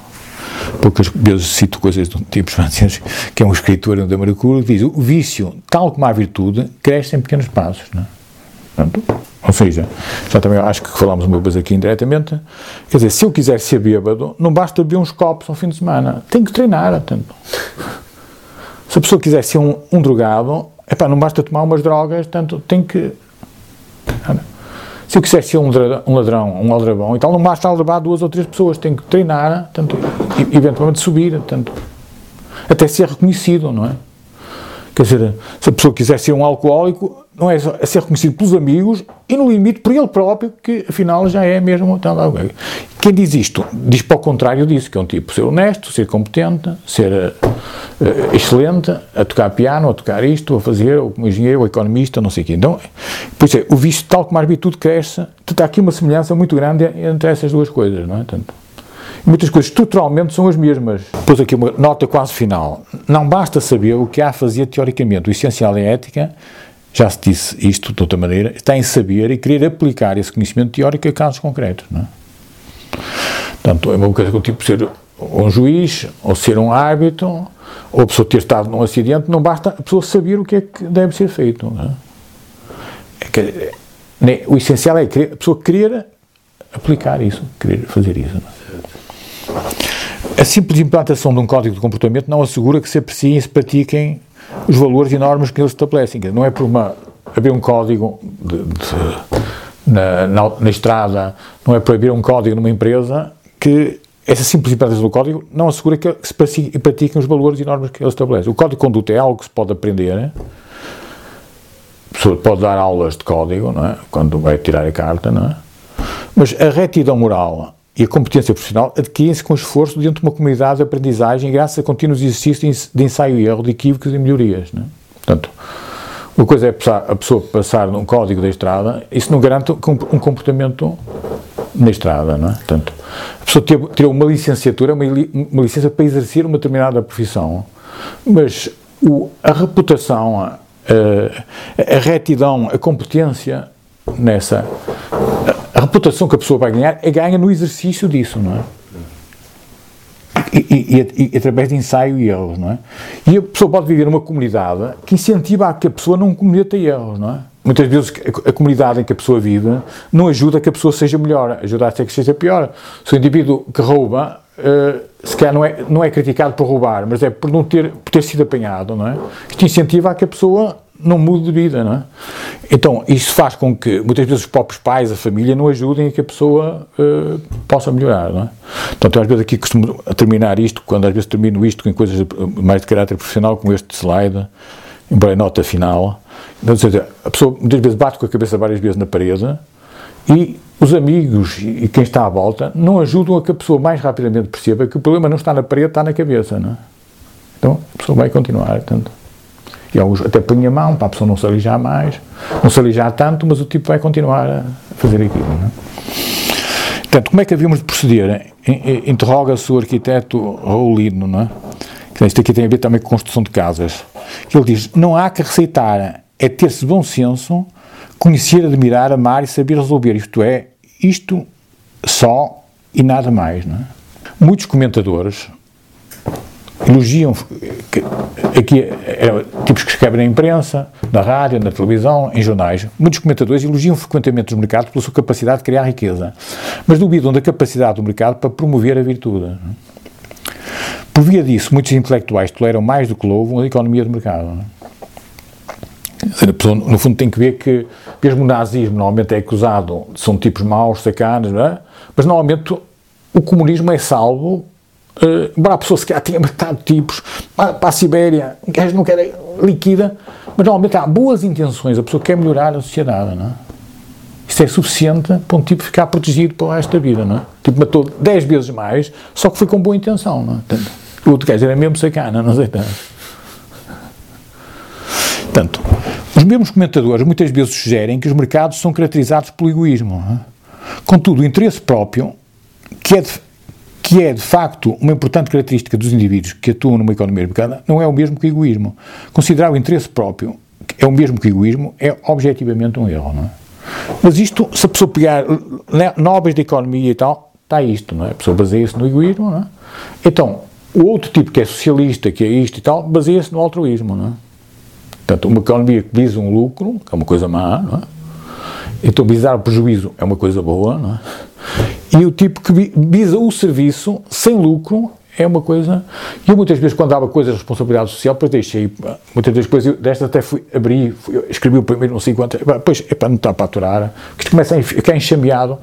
poucas vezes cito coisas de um tipo francês, que é um escritor da Maracura, que diz: o vício, tal como a virtude, cresce em pequenos passos. Não é? Portanto, ou seja, já também acho que falámos uma vez aqui indiretamente, quer dizer, se eu quiser ser bêbado, não basta beber uns copos ao fim de semana, tenho que treinar. Portanto. Se a pessoa quiser ser um, um drogado, epá, não basta tomar umas drogas, portanto, tem que Se eu quiser ser um um, ladrão, um aldrabão, então não basta aldrabar duas ou três pessoas, tenho que treinar, tanto, eventualmente subir, tanto, até ser reconhecido, não é? Quer dizer, se a pessoa quiser ser um alcoólico, não é, só, é ser reconhecido pelos amigos e, no limite, por ele próprio, que afinal já é mesmo. Quem diz isto, diz para o contrário disso, que é um tipo ser honesto, ser competente, ser uh, excelente, a tocar piano, a tocar isto, a fazer, ou como engenheiro, ou economista, não sei o quê. Então, pois é, o vício, tal como a virtude cresce, há aqui uma semelhança muito grande entre essas duas coisas, não é? Tanto, muitas coisas estruturalmente são as mesmas. Pôs aqui uma nota quase final. Não basta saber o que há a fazer teoricamente. O essencial é ética, já se disse isto de outra maneira, está em saber e querer aplicar esse conhecimento teórico a casos concretos. Não é? Portanto, é uma coisa que tipo ser um juiz, ou ser um árbitro, ou a pessoa ter estado num acidente, não basta a pessoa saber o que é que deve ser feito. É? É que, né, o essencial é a pessoa querer aplicar isso, querer fazer isso. A simples implantação de um código de comportamento não assegura que se apreciem e se pratiquem os valores e normas que eles estabelecem. Não é por uma, haver um código de, de, na, na, na, estrada, não é por haver um código numa empresa que essa simples implantação do código não assegura que, que se pratiquem os valores e normas que eles estabelecem. O código de conduta é algo que se pode aprender. A pessoa pode dar aulas de código, não é? quando vai tirar a carta, não é? Mas a retidão moral e a competência profissional adquirem-se com esforço dentro de uma comunidade de aprendizagem graças a contínuos exercícios de ensaio e erro, de equívocos e melhorias. Né? Portanto, uma coisa é a pessoa passar num código da estrada, isso não garante um comportamento na estrada, não é? Portanto, a pessoa tirou uma licenciatura, uma, uma licença para exercer uma determinada profissão, mas o, a reputação, a, a, a retidão, a competência nessa reputação que a pessoa vai ganhar é ganha no exercício disso, não é? E, e, e, através de ensaio e erros, não é? E a pessoa pode viver numa comunidade que incentiva a que a pessoa não cometa erros, não é? Muitas vezes a, comunidade em que a pessoa vive não ajuda a que a pessoa seja melhor, ajuda a que seja pior. Se o indivíduo que rouba, uh, se calhar não é, não é criticado por roubar, mas é por não ter, por ter sido apanhado, não é? Isto incentiva a que a pessoa não mude de vida, não é? Então, isso faz com que, muitas vezes, os próprios pais, a família, não ajudem a que a pessoa uh, possa melhorar, não é? Portanto, eu às vezes aqui costumo terminar isto, quando às vezes termino isto com coisas mais de caráter profissional, como este slide, embora é nota final, então, seja, a pessoa muitas vezes bate com a cabeça várias vezes na parede e os amigos e quem está à volta não ajudam a que a pessoa mais rapidamente perceba que o problema não está na parede, está na cabeça, não é? Então, a pessoa vai continuar, portanto... E alguns até põem a mão para a pessoa não se alijar mais, não se alijar tanto, mas o tipo vai continuar a fazer aquilo. Não é? Portanto, como é que havíamos de proceder? Interroga-se o arquiteto Raulino, não é? Isto aqui tem a ver também com construção de casas. Ele diz: não há que receitar, é ter-se bom senso, conhecer, admirar, amar e saber resolver. Isto é, isto só e nada mais. Não é? Muitos comentadores, elogiam, aqui é, tipos que escrevem na imprensa, na rádio, na televisão, em jornais, muitos comentadores elogiam frequentemente os mercados pela sua capacidade de criar riqueza, mas duvidam da capacidade do mercado para promover a virtude. Por via disso, muitos intelectuais toleram mais do que louvam a economia de mercado. No fundo, tem que ver que, mesmo o nazismo normalmente é acusado, são tipos maus, sacanas, é? mas normalmente o comunismo é salvo Uh, embora a pessoa se calhar tenha matado tipos para, para a Sibéria, um gajo não quer liquida, mas normalmente há boas intenções, a pessoa quer melhorar a sociedade, não é? Isso é suficiente para um tipo ficar protegido para da vida, não é? Tipo, matou 10 vezes mais, só que foi com boa intenção, não é? O outro gajo era mesmo sacana, não sei tanto. Portanto, os mesmos comentadores muitas vezes sugerem que os mercados são caracterizados pelo egoísmo. É? Contudo, o interesse próprio, que é de, que é de facto uma importante característica dos indivíduos que atuam numa economia mercada, não é o mesmo que o egoísmo. Considerar o interesse próprio é o mesmo que o egoísmo é objetivamente um erro, não é? Mas isto, se a pessoa pegar nobres da economia e tal, está isto, não é? A pessoa baseia-se no egoísmo, não é? Então, o outro tipo que é socialista, que é isto e tal, baseia-se no altruísmo, não é? Portanto, uma economia que visa um lucro, que é uma coisa má, não é? Então, visar o prejuízo é uma coisa boa, não é? E o tipo que visa o serviço sem lucro é uma coisa. E eu muitas vezes, quando dava coisas de responsabilidade social, depois deixei. Muitas vezes, depois desta até fui abrir, fui, escrevi o primeiro, não sei quanto. Depois, para não estar para aturar, que isto começa a ficar enxameado.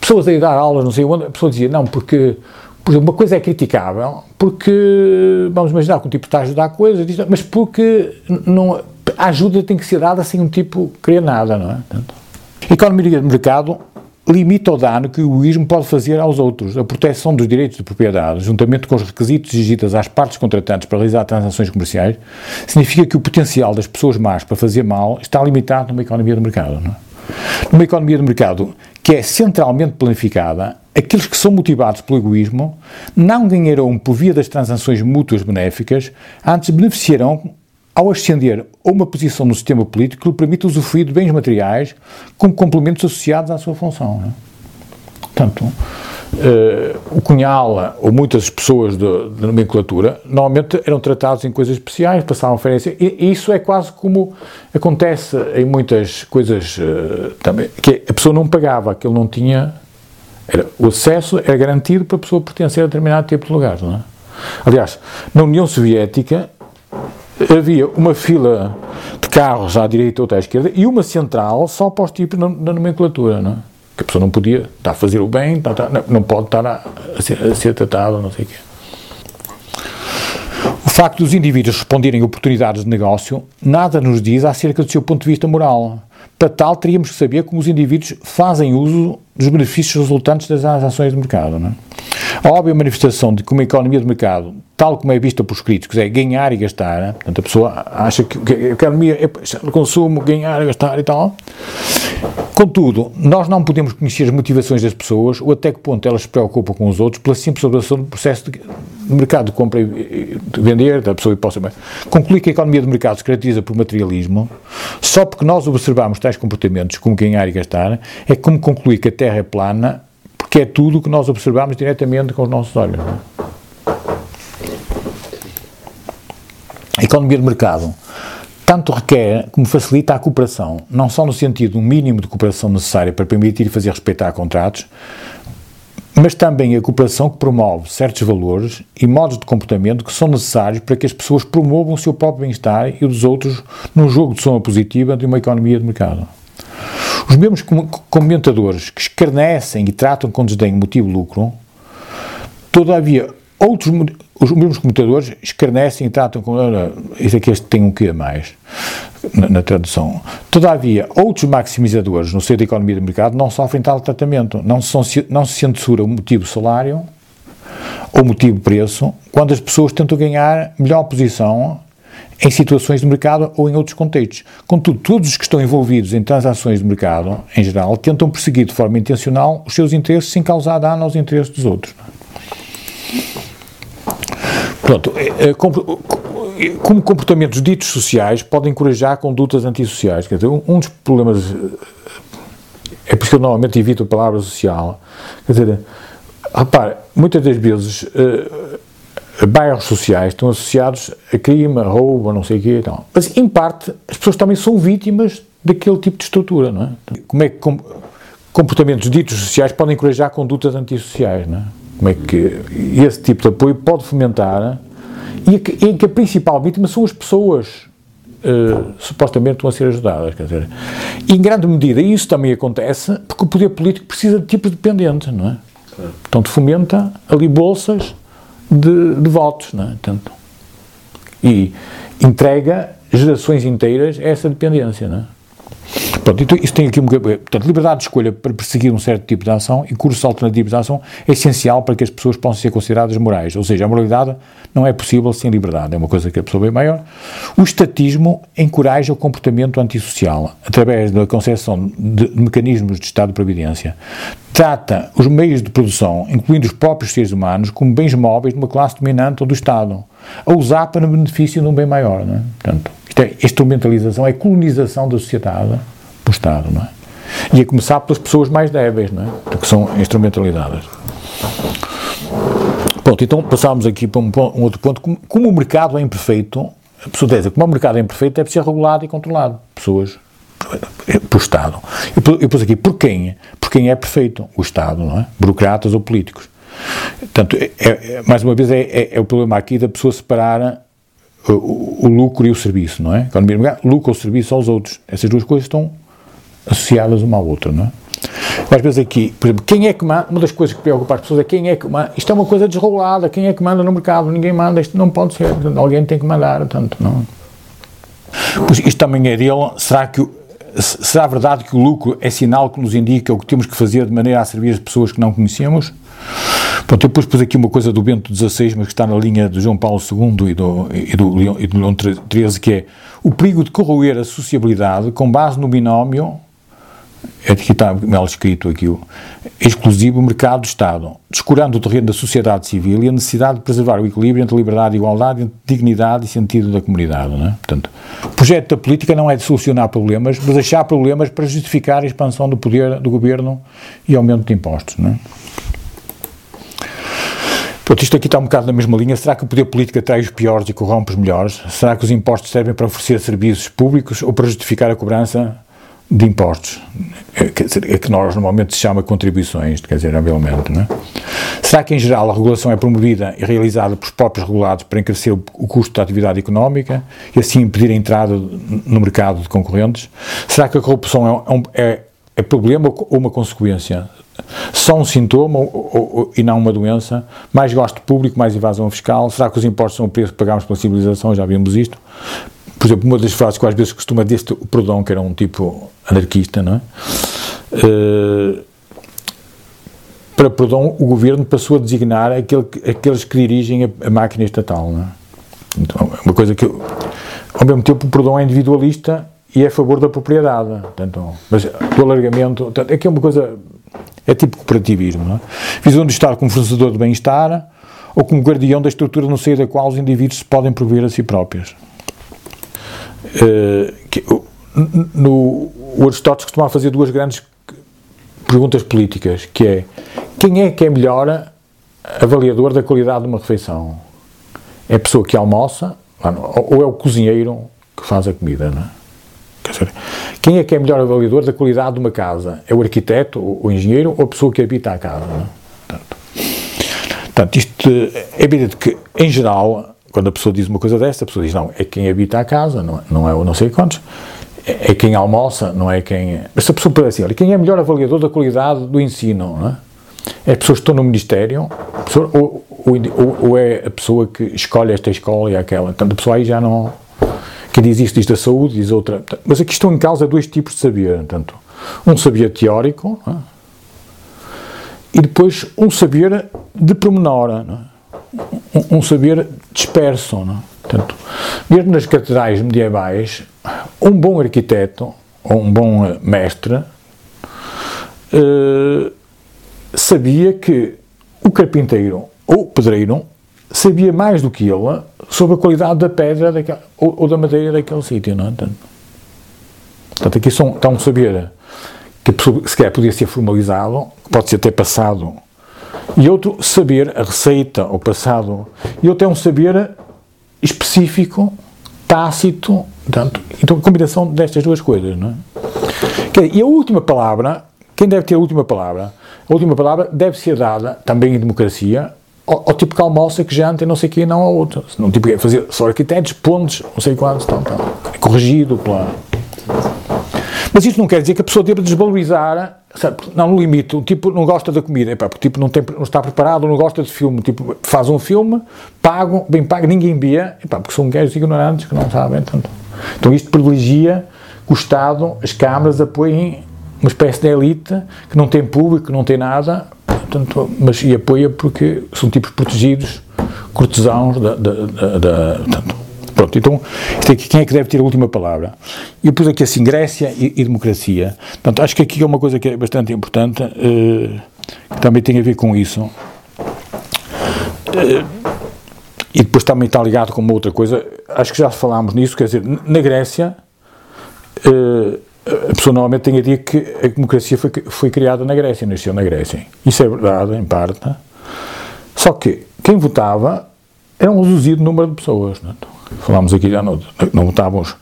Pessoas a ir dar aulas, não sei onde, a pessoa dizia, não, porque. Por exemplo, uma coisa é criticável, porque, vamos imaginar que um tipo está a ajudar coisas, mas porque não, a ajuda tem que ser dada sem um tipo querer nada, não é? Economia de mercado limita o dano que o egoísmo pode fazer aos outros. A proteção dos direitos de propriedade, juntamente com os requisitos exigidos às partes contratantes para realizar transações comerciais, significa que o potencial das pessoas más para fazer mal está limitado numa economia de mercado. Não é? Numa economia de mercado que é centralmente planificada, aqueles que são motivados pelo egoísmo não ganharão por via das transações mútuas benéficas, antes beneficiarão ao ascender a uma posição no sistema político que lhe permite usufruir de bens materiais como complementos associados à sua função. Não é? Portanto, uh, o Cunhal ou muitas pessoas de, nomenclatura normalmente eram tratados em coisas especiais, passavam referência, e, e isso é quase como acontece em muitas coisas uh, também, que a pessoa não pagava, que ele não tinha. Era, o acesso era garantido para a pessoa pertencer a determinado tipo de lugar. Não é? Aliás, na União Soviética, havia uma fila de carros à direita ou à esquerda e uma central só para os tipos na, na nomenclatura, não é? Que a pessoa não podia estar a fazer o bem, não pode estar a, a, ser, ser tratado, não sei o quê. O facto dos indivíduos responderem oportunidades de negócio nada nos diz acerca do seu ponto de vista moral. Para tal, teríamos que saber como os indivíduos fazem uso dos benefícios resultantes das ações de mercado. Não é? A óbvia manifestação de que uma economia de mercado, tal como é vista pelos críticos, é ganhar e gastar, né? portanto a pessoa acha que a economia é consumo, ganhar e gastar e tal. Contudo, nós não podemos conhecer as motivações das pessoas ou até que ponto elas se preocupam com os outros pela simples observação do processo de mercado de compra e de vender da pessoa e possa concluir que a economia de mercado se caracteriza por materialismo só porque nós observamos tais comportamentos como ganhar e gastar é como concluir que a Terra é plana que é tudo o que nós observamos diretamente com os nossos olhos. A economia de mercado tanto requer como facilita a cooperação, não só no sentido um mínimo de cooperação necessária para permitir fazer respeitar contratos, mas também a cooperação que promove certos valores e modos de comportamento que são necessários para que as pessoas promovam o seu próprio bem-estar e o dos outros num jogo de soma positiva de uma economia de mercado. Os mesmos comentadores que escarnecem e tratam com desdém o motivo lucro, todavia, outros, os mesmos comentadores escarnecem e tratam com. Isso aqui este tem um quê a mais na, na, tradução. Todavia, outros maximizadores no seio da economia de mercado não sofrem tal tratamento. Não, são, não se censura o motivo salário ou motivo preço quando as pessoas tentam ganhar melhor posição em situações de mercado ou em outros contextos. Contudo, todos os que estão envolvidos em transações de mercado, em geral, tentam perseguir de forma intencional os seus interesses sem causar dano aos interesses dos outros. Pronto, é, é, como comportamentos ditos sociais podem encorajar condutas antissociais. Quer dizer, um dos problemas, é por isso que eu normalmente evito a palavra social, quer dizer, repare, muitas das vezes eh, bairros sociais estão associados a crime, a roubo, não sei o quê e tal. Mas, em parte, as pessoas também são vítimas daquele tipo de estrutura, não é? Como é que comportamentos ditos sociais podem encorajar condutas antissociais, não é? Como é que esse tipo de apoio pode fomentar e que, em que a principal vítima são as pessoas uh, supostamente estão a ser ajudadas, quer dizer, em grande medida isso também acontece porque o poder político precisa de tipos dependentes, não é? Portanto, fomenta ali bolsas de, de votos, não é? Portanto, e entrega gerações inteiras a essa dependência, não é? Pronto, então isso tem aqui um portanto, liberdade de escolha para perseguir um certo tipo de ação e cursos alternativos de ação é essencial para que as pessoas possam ser consideradas morais, ou seja, a moralidade não é possível sem liberdade, é uma coisa que a pessoa vê maior. O estatismo encoraja o comportamento antissocial através da concepção de mecanismos de Estado de Previdência. Trata os meios de produção, incluindo os próprios seres humanos, como bens móveis de uma classe dominante ou do Estado, a usar para benefício de um bem maior. Não é? Portanto, isto é instrumentalização, é colonização da sociedade pelo Estado, não é? E a começar pelas pessoas mais débeis, não é? Que são instrumentalizadas. Pronto, então passámos aqui para um, um outro ponto. Como, como, o mercado é imperfeito, a pessoa diz, como o mercado é imperfeito, deve ser regulado e controlado. Pessoas, pelo Estado. E depois aqui, por quem? Por quem é perfeito? O Estado, não é? Burocratas ou políticos. Portanto, é, é, mais uma vez, é, é, é, o problema aqui da pessoa separar o, o, o lucro e o serviço, não é? Economia lucro ou serviço aos outros. Essas duas coisas estão associadas uma à outra, não é? Às vezes aqui, por exemplo, quem é que manda, uma das coisas que preocupa as pessoas é quem é que manda, isto é uma coisa desregulada, quem é que manda no mercado, ninguém manda, isto não pode ser, alguém tem que mandar, tanto não. Pois isto também é dele, será que será verdade que o lucro é sinal que nos indica o que temos que fazer de maneira a servir as pessoas que não conhecemos? Pronto, eu depois pus aqui uma coisa do Bento XVI, mas que está na linha de João Paulo II e do, e do, Leão, e do Leão XIII, que é o perigo de corroer a sociabilidade com base no binómio aqui está mal escrito aquilo, exclusivo mercado do Estado, descurando o terreno da sociedade civil e a necessidade de preservar o equilíbrio entre liberdade e igualdade, entre dignidade e sentido da comunidade. Não é? Portanto, o projeto da política não é de solucionar problemas, mas achar problemas para justificar a expansão do poder do governo e aumento de impostos. Não é? Pronto, isto aqui está um bocado na mesma linha. Será que o poder político atrai os piores e corrompe os melhores? Será que os impostos servem para oferecer serviços públicos ou para justificar a cobrança de impostos, é, quer dizer, é que nós normalmente se chama contribuições, quer dizer, obviamente, não é? Será que em geral a regulação é promovida e realizada pelos próprios regulados para encarecer o, custo da atividade económica e assim impedir a entrada no mercado de concorrentes? Será que a corrupção é, um, é, é problema ou uma consequência? Só um sintoma ou, ou, e não uma doença? Mais gasto público, mais evasão fiscal? Será que os impostos são o preço que pagamos pela civilização? Já vimos isto. Por exemplo, uma das frases que às vezes costuma deste, o Proudhon, que era um tipo anarquista, não é? Uh, para Proudhon, o governo passou a designar aquele, aqueles que dirigem a, a máquina estatal, não é? Então, é uma coisa que, ao mesmo tempo, o Proudhon é individualista e é a favor da propriedade, portanto, mas do alargamento, portanto, é que é uma coisa, é tipo cooperativismo, não é? Visão do Estado como fornecedor de bem-estar ou como guardião da estrutura no seio da qual os indivíduos se podem prover a si próprios. Uh, que, no, o Aristóteles costumava fazer duas grandes perguntas políticas, que é quem é que é melhor avaliador da qualidade de uma refeição? É a pessoa que almoça ou é o cozinheiro que faz a comida, não é? Quem é que é melhor avaliador da qualidade de uma casa? É o arquiteto, o engenheiro ou a pessoa que habita a casa? É? Portanto, portanto, isto é evidente que, em geral, quando a pessoa diz uma coisa desta, a pessoa diz, não, é quem habita a casa, não é, não é o não sei quantos é, quem almoça, não é quem. Mas se a pessoa puder assim, olha, quem é melhor avaliador da qualidade do ensino, não é? É as pessoas que estão no Ministério, pessoa, ou, ou, ou, é a pessoa que escolhe esta escola e aquela. Portanto, a pessoa aí já não. Quem diz isto diz da saúde, diz outra. Mas aqui estão em causa dois tipos de saber. Portanto, um saber teórico é? e depois um saber de pormenor, é? Um, um saber disperso. Não é? Portanto, mesmo nas catedrais medievais, um bom arquiteto ou um bom mestre eh, sabia que o carpinteiro ou o pedreiro sabia mais do que ele sobre a qualidade da pedra daquela, ou, ou, da madeira daquele sítio, não é? Portanto, aqui são, está um saber que se calhar podia ser formalizado, pode ser até passado, e outro saber a receita, o passado, e outro é um saber específico, tácito, portanto, então a combinação destas duas coisas, não é? E a última palavra, quem deve ter a última palavra? A última palavra deve ser dada, também em democracia, ao, ao tipo que almoça, que janta e não sei o que, não ao outro. Não tipo fazer só arquitetos, pontos, não sei quantos, tal, tal. É corrigido pela... Mas isso não quer dizer que a pessoa deva desvalorizar Sabe, não, no limite, o tipo não gosta da comida, epá, porque tipo não, tem, não está preparado, não gosta de filme, tipo, faz um filme, pago, bem pago, ninguém via, epá, porque são gajos ignorantes que não sabem tanto. Então isto privilegia o Estado, as câmaras apoiem uma espécie de elite que não tem público, que não tem nada, portanto, mas e apoia porque são tipos protegidos, cortesãos da, da, da, da Pronto, então, aqui, quem é que deve ter a última palavra? Eu pus aqui assim, Grécia e, e democracia. Portanto, acho que aqui é uma coisa que é bastante importante, uh, que também tem a ver com isso. Uh, e depois também está ligado com uma outra coisa, acho que já falámos nisso, quer dizer, na Grécia, uh, a pessoa normalmente tem a dizer que a democracia foi, foi criada na Grécia, nasceu na Grécia. Isso é verdade, em parte. Só que quem votava era um reduzido número de pessoas. Não é? Falámos aqui já, não, votavam os,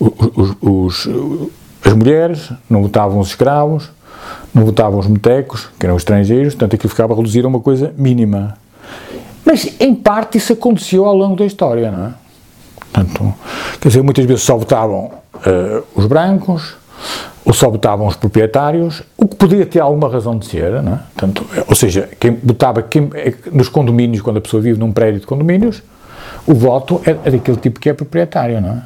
os, os, as mulheres, não votavam os escravos, não votavam os metecos, que eram estrangeiros, portanto aquilo ficava reduzido a uma coisa mínima. Mas, em parte, isso aconteceu ao longo da história, não é? Portanto, quer dizer, muitas vezes só votavam uh, os brancos, ou só votavam os proprietários, o que poderia ter alguma razão de ser, não é? Portanto, ou seja, quem votava quem, é nos condomínios, quando a pessoa vive num prédio de condomínios, o voto é, é daquele tipo que é proprietário, não é?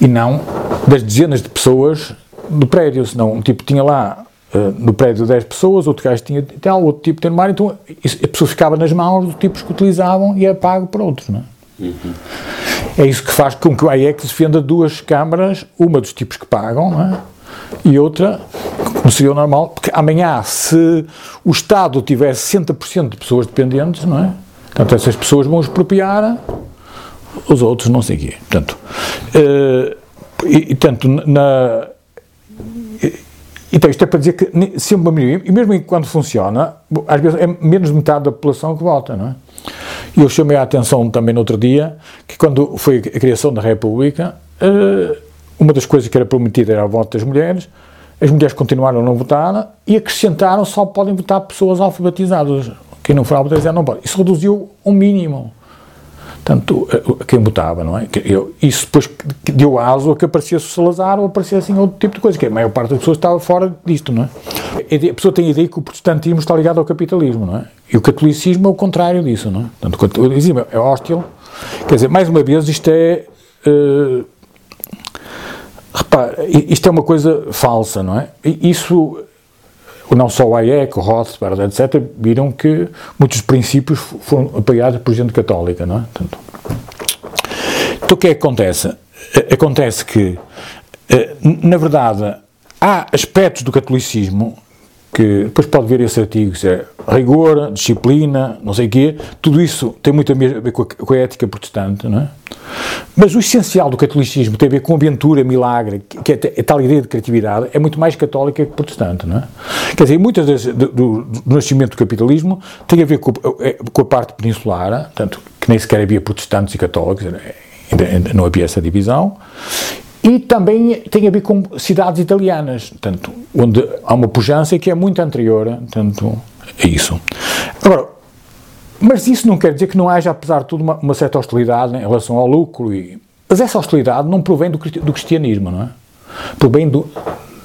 E não das dezenas de pessoas do prédio, senão um tipo tinha lá uh, no prédio 10 pessoas, outro gajo tinha tal, outro tipo tem no mar, então a pessoa ficava nas mãos dos tipos que utilizavam e é pago por outros, não é? Uhum. É isso que faz com que o AEC defenda duas câmaras, uma dos tipos que pagam, não é? e outra, como seria o normal, porque amanhã, se o Estado tiver 60% de pessoas dependentes, não é? Portanto, essas pessoas vão expropriar os outros, não sei o quê. Portanto, uh, e, tanto na. Então, isto é para dizer que sempre uma minoria, e mesmo quando funciona, às vezes é menos de metade da população que vota, não é? E eu chamei a atenção também no outro dia que quando foi a criação da República, uh, uma das coisas que era prometida era o voto das mulheres, as mulheres continuaram a não votar e acrescentaram só podem votar pessoas alfabetizadas. Quem não for alfabetizado não pode. Isso reduziu um mínimo. Tanto eh, quem votava, não é? Isso depois deu aso a que aparecesse o Salazar ou aparecesse outro tipo de coisa, que a maior parte das pessoas estava fora disto, não é? A pessoa tem a ideia que o protestantismo está ligado ao capitalismo, não é? E o catolicismo é o contrário disso, não é? Portanto, o catolicismo é hostil. Quer dizer, mais uma vez, isto é. Uh, isto é uma coisa falsa, não é? Isso, não só o Hayek, o Rothbard, etc., viram que muitos princípios foram apoiados por gente católica, não é? Portanto, então o que é que acontece? Acontece que, eh, na verdade, há aspectos do catolicismo que depois pode ver esse artigo, é rigor, disciplina, não sei o quê, tudo isso tem muito a ver com a, com a, ética protestante, não é? Mas o essencial do catolicismo tem a ver com aventura, milagre, que é, é tal ideia de criatividade, é muito mais católica que protestante, não é? Quer dizer, muitas das, do, do, do, nascimento do capitalismo tem a ver com, é, com a parte peninsular, tanto que nem sequer havia protestantes e católicos, ainda não havia essa divisão, e também tem a ver com cidades italianas, tanto, onde há uma pujança que é muito anterior tanto, a isso. Agora, mas isso não quer dizer que não haja, apesar de tudo, uma, uma certa hostilidade em relação ao lucro. E, mas essa hostilidade não provém do, do cristianismo, não é? Provém do,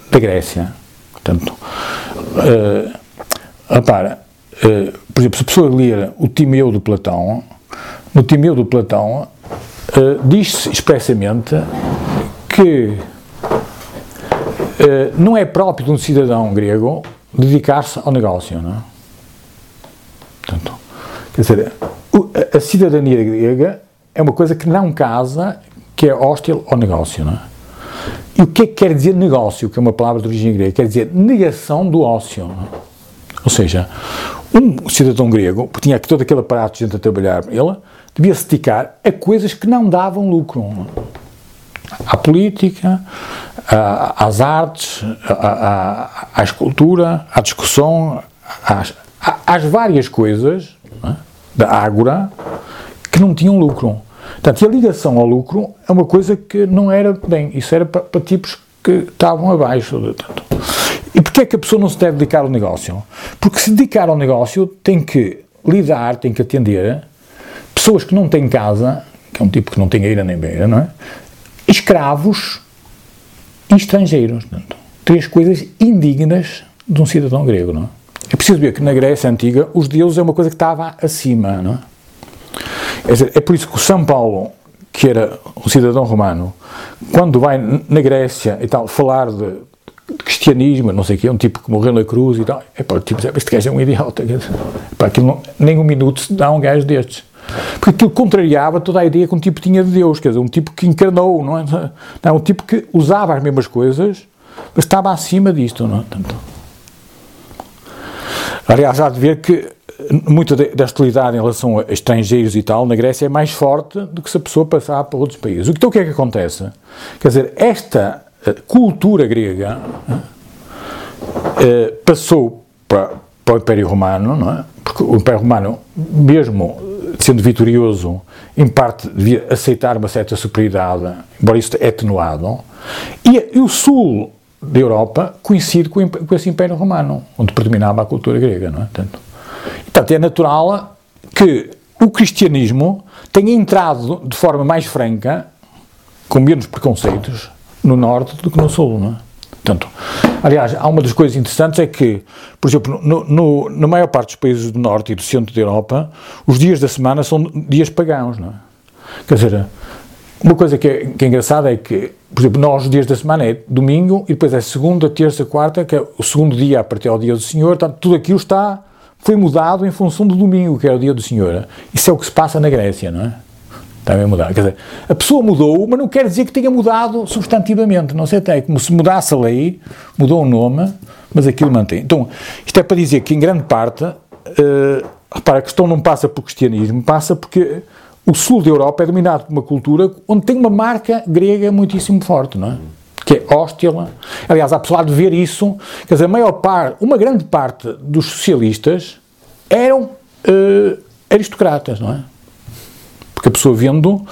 da Grécia. Portanto, uh, repara, uh, por exemplo, se a pessoa ler o Timeu do Platão, no Timeu do Platão, uh, diz-se expressamente que uh, não é próprio de um cidadão grego dedicar-se ao negócio, não é? Portanto, quer dizer, a, cidadania grega é uma coisa que não casa, que é hostil ao negócio, não é? E o que é que quer dizer negócio, que é uma palavra de origem grega? Quer dizer negação do ócio. É? Ou seja, um cidadão grego, que tinha todo aquele aparato de gente a trabalhar, ele devia se dedicar a coisas que não davam lucro. Não é? À política, à, às artes, à, à, à, escultura, à discussão, às, às várias coisas é? da ágora que não tinham lucro. Portanto, a ligação ao lucro é uma coisa que não era bem, isso era para, para tipos que estavam abaixo. Portanto. E porquê é que a pessoa não se deve dedicar ao negócio? Porque se dedicar ao negócio tem que lidar, tem que atender pessoas que não têm casa, que é um tipo que não tem eira nem beira, não é? Escravos e estrangeiros. Portanto, três coisas indignas de um cidadão grego. Não é? é preciso ver que na Grécia Antiga os deuses é uma coisa que estava acima. Não é? Dizer, é por isso que o São Paulo, que era um cidadão romano, quando vai na Grécia e tal, falar de, de cristianismo, não sei o quê, um tipo que morreu na cruz e tal, é para tipo, este gajo é um idiota. Para aquilo não, nem um minuto se dá um gajo destes. Porque aquilo contrariava toda a ideia que um tipo tinha de Deus, quer dizer, um tipo que encarnou, não é? Não, um tipo que usava as mesmas coisas, mas estava acima disto, não é? Aliás, há de ver que muita da hostilidade em relação a estrangeiros e tal, na Grécia é mais forte do que se a pessoa passar para outros países. Então o que é que acontece? Quer dizer, esta eh, cultura grega eh, passou para, para o Império Romano, não é? Porque o Império Romano, mesmo sendo vitorioso, em parte devia aceitar uma certa superioridade, embora isso é atenuado, e, e o sul da Europa coincide com, com esse Império Romano, onde predominava a cultura grega, não é? Portanto, portanto, é natural que o cristianismo tenha entrado de forma mais franca, com menos preconceitos, no norte do que no sul, não é? Portanto, aliás, há uma das coisas interessantes é que, por exemplo, no, no, na maior parte dos países do norte e do centro da Europa, os dias da semana são dias pagãos, não é? Quer dizer, uma coisa que é, que é engraçada é que, por exemplo, nós os dias da semana é domingo e depois é segunda, terça, quarta, que é o segundo dia a partir ao dia do Senhor, portanto, tudo aquilo está, foi mudado em função do domingo, que é o dia do Senhor. Isso é o que se passa na Grécia, não é? Está bem mudar. Quer dizer, a pessoa mudou, mas não quer dizer que tenha mudado substantivamente. Não sei até como se mudasse a lei, mudou o nome, mas aquilo mantém. Então, isto é para dizer que, em grande parte, uh, repara, a questão não passa por cristianismo, passa porque o sul da Europa é dominado por uma cultura onde tem uma marca grega muitíssimo forte, não é? Que é hostil. Aliás, pessoal de ver isso, quer dizer, a maior parte, uma grande parte dos socialistas eram uh, aristocratas, não é? Porque a pessoa vendo,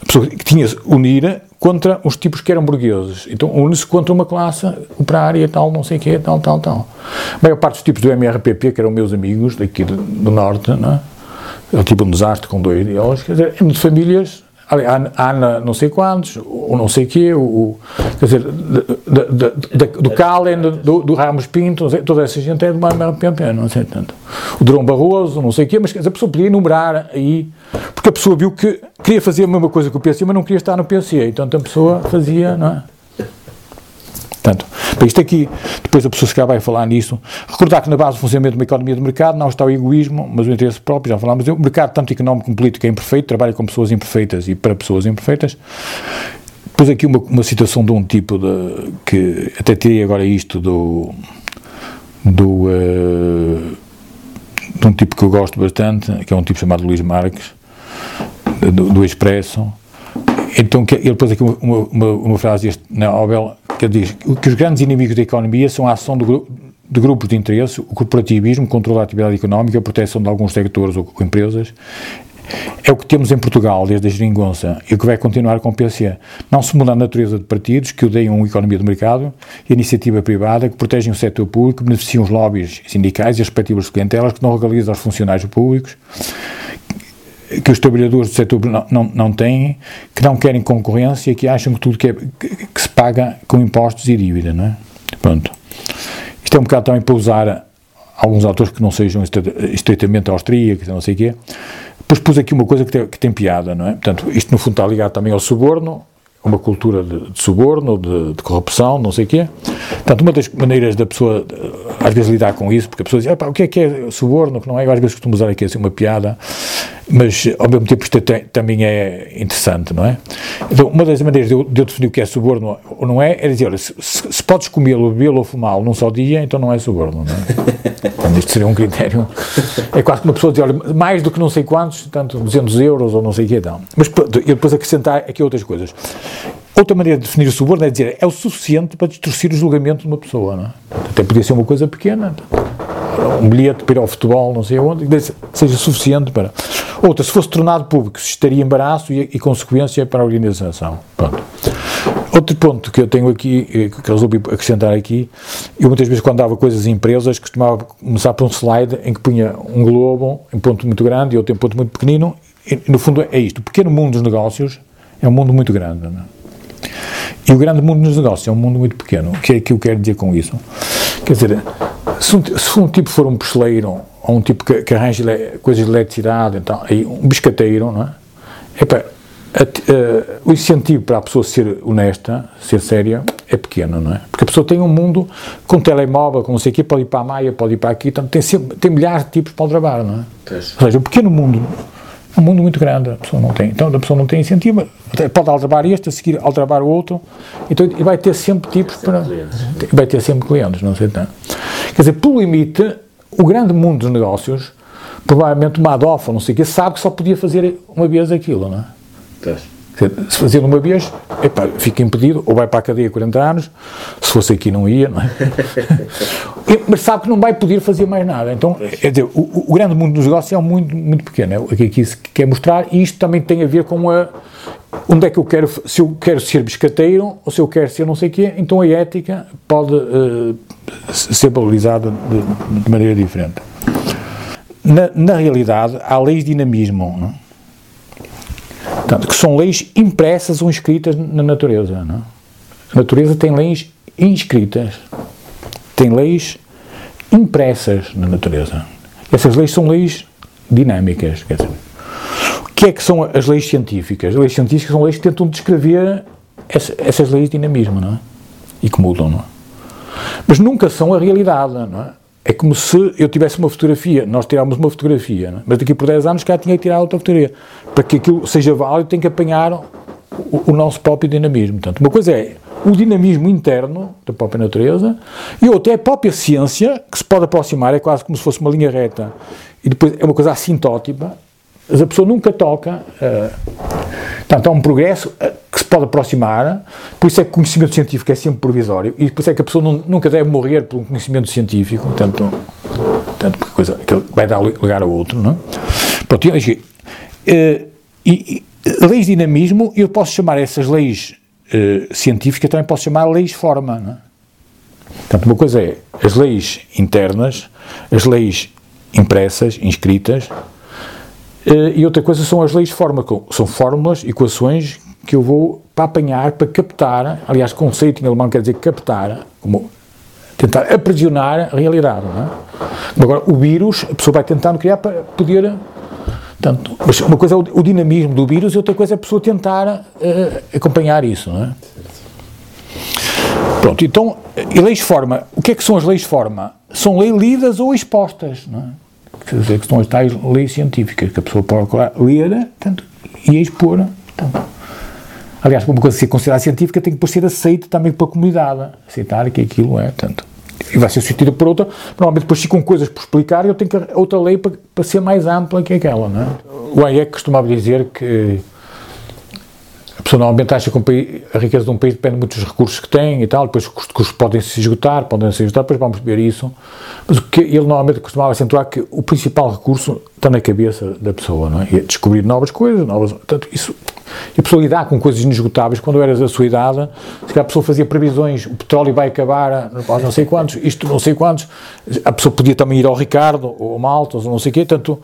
a pessoa que tinha se unir contra os tipos que eram burgueses. Então une-se contra uma classe operária, tal, não sei o quê, tal, tal, tal. A maior parte dos tipos do MRPP, que eram meus amigos daqui do, do Norte, não é? Eu tive um desastre com dois deles, quer dizer, de famílias há, há não sei quantos, ou não sei o quê, o, quer dizer, do Calen, do, do, Ramos Pinto, sei, toda essa gente é do MRPP, não sei tanto. O Drão Barroso, não sei o quê, mas a pessoa podia enumerar aí, porque a pessoa viu que queria fazer a mesma coisa que o PC, mas não queria estar no PC, então a pessoa fazia, não é? Portanto, isto aqui, depois a pessoa se calhar vai falar nisso. Recordar que na base do funcionamento de uma economia de mercado não está o egoísmo, mas o interesse próprio, já falámos. O mercado, tanto económico como político, é imperfeito, trabalha com pessoas imperfeitas e para pessoas imperfeitas. Depois aqui uma, uma situação de um tipo de, que até tirei agora isto do, do uh, de um tipo que eu gosto bastante, que é um tipo chamado Luís Marques, do, do Expresso. Então, que, ele pôs aqui uma, uma, uma frase deste Nobel que diz que os grandes inimigos da economia são a ação de, de grupos de interesse, o corporativismo, o controle da atividade económica, a proteção de alguns sectores ou, ou empresas. É o que temos em Portugal desde a geringonça e o que vai continuar com o PC. Não se muda a natureza de partidos que odeiam a economia de mercado e a iniciativa privada, que protegem o setor público, que beneficiam os lobbies sindicais e as respectivas clientelas, que não legalizam os funcionários públicos, que os trabalhadores do setor não, não, não têm, que não querem concorrência, que acham que tudo que, é, que, que, se paga com impostos e dívida, não é? Pronto. Isto é um bocado também para usar alguns autores que não sejam estritamente austríacos, não sei o quê. Depois pus aqui uma coisa que tem, que tem piada, não é? Portanto, isto no fundo está ligado também ao suborno, uma cultura de, de suborno, de, de, corrupção, não sei o quê. Portanto, uma das maneiras da pessoa, às vezes, lidar com isso, porque a pessoa diz, o que é que é suborno, que não é? Eu às vezes costumo usar aqui assim uma piada, mas ao mesmo tempo isto tem, também é interessante, não é? Então, uma das maneiras de eu, de eu, definir o que é suborno ou não é, é dizer, olha, se, se podes comê-lo, bebê-lo ou fumá-lo num só dia, então não é suborno, não é? Então, isto seria um critério. É quase que uma pessoa diz, olha, mais do que não sei quantos, tanto 200 euros ou não sei o que, então. Mas eu depois acrescentar aqui outras coisas. Outra maneira de definir o suborno é dizer, é o suficiente para distorcer o julgamento de uma pessoa, não é? Até podia ser uma coisa pequena, um bilhete para ir ao futebol, não sei onde, seja suficiente para. Outra, se fosse tornado público, estaria embaraço e, e consequência para a organização. Pronto. Outro ponto que eu tenho aqui, eh, que resolvi acrescentar aqui, eu muitas vezes quando dava coisas em empresas, costumava começar por um slide em que punha um globo em ponto muito grande e outro em ponto muito pequenino, e no fundo é isto, o pequeno mundo dos negócios é um mundo muito grande, não é? E o grande mundo dos negócios é um mundo muito pequeno. O que é que eu quero dizer com isso? Quer dizer, se um, se um tipo for um pesteleiro, ou um tipo que, que arranja coisas de eletricidade, então, aí, um biscateiro, não é? A, a, o incentivo para a pessoa ser honesta, ser séria, é pequeno, não é? Porque a pessoa tem um mundo com telemóvel, com não sei o quê, pode ir para a Maia, pode ir para aqui, então tem, sempre, tem milhares de tipos para o trabalho, não é? Ou seja, o pequeno mundo é um mundo muito grande, a pessoa não tem. Então a pessoa não tem incentivo, pode aldrabar este, a seguir aldrabar o outro, então e vai ter sempre tipos para. Vai ter sempre clientes, não sei tanto. Quer dizer, pelo limite, o grande mundo dos negócios, provavelmente uma Adolfo, não sei o quê, sabe que só podia fazer uma vez aquilo, não é? Se fazia uma vez, epá, fica impedido, ou vai para a cadeia 40 anos, se fosse aqui não ia, não é? mas sabe que não vai poder fazer mais nada. Então, dizer, o, o, grande mundo dos negócios é muito, muito pequeno. É o que aqui se quer mostrar, e isto também tem a ver com a, onde é que eu quero, se eu quero ser biscateiro ou se eu quero ser não sei o quê, então a ética pode uh, ser valorizada de, de, maneira diferente. Na, na, realidade, há leis de dinamismo, não? É? Portanto, que são leis impressas ou inscritas na natureza. Não? É? A natureza tem leis inscritas tem leis impressas na natureza. Essas leis são leis dinâmicas. Quer dizer, o que é que são as leis científicas? As leis científicas são leis que tentam descrever essa, essas leis de dinamismo, não é? E que mudam, não é? Mas nunca são a realidade, não é? É como se eu tivesse uma fotografia, nós tirámos uma fotografia, é? mas daqui por 10 anos cá tinha que tirar outra fotografia. Para que aquilo seja válido, tem que apanhar o, o nosso próprio dinamismo. Portanto, uma coisa é o dinamismo interno da própria natureza e outra é a própria ciência que se pode aproximar, é quase como se fosse uma linha reta e depois é uma coisa assintótica, mas a pessoa nunca toca. Uh, portanto, há um progresso uh, que se pode aproximar, por isso é que o conhecimento científico é sempre provisório e por isso é que a pessoa não, nunca deve morrer por um conhecimento científico, portanto porque coisa que vai dar lugar ao outro, não é? Pronto, e, e leis de dinamismo, eu posso chamar essas leis uh, científica também posso chamar leis forma. É? Portanto, uma coisa é as leis internas, as leis impressas, inscritas, uh, e outra coisa são as leis forma, são fórmulas, equações que eu vou para apanhar, para captar, aliás, conceito em alemão quer dizer captar, como tentar aprisionar a realidade. É? Agora, o vírus, a pessoa vai tentando criar para poder Portanto, mas uma coisa é o, o, dinamismo do vírus e outra coisa é a pessoa tentar uh, acompanhar isso, não é? Pronto, então, e leis forma, o que é que são as leis forma? São leis lidas ou expostas, não é? Quer dizer, que são as tais leis científicas, que a pessoa pode ler tanto, e expor. Portanto. Aliás, uma coisa ser considerada científica tem que ser aceita também pela comunidade, aceitar que aquilo é, tanto e vai ser substituída por outra, normalmente depois ficam coisas por explicar e eu tenho que outra lei para, para ser mais ampla que aquela, não é? O AIEC costumava dizer que a pessoa normalmente acha que a riqueza de um país depende muito dos recursos que tem e tal, depois os recursos podem se esgotar, podem se esgotar, depois vamos ver isso. Mas o que ele normalmente costumava acentuar que o principal recurso está na cabeça da pessoa, não é? E é descobrir novas coisas, novas. Portanto, isso. E a pessoa lidar com coisas inesgotáveis, quando eu era da sua idade, a pessoa fazia previsões, o petróleo vai acabar, não sei quantos, isto não sei quantos, a pessoa podia também ir ao Ricardo, ou ao Maltos, ou não sei o quê, tanto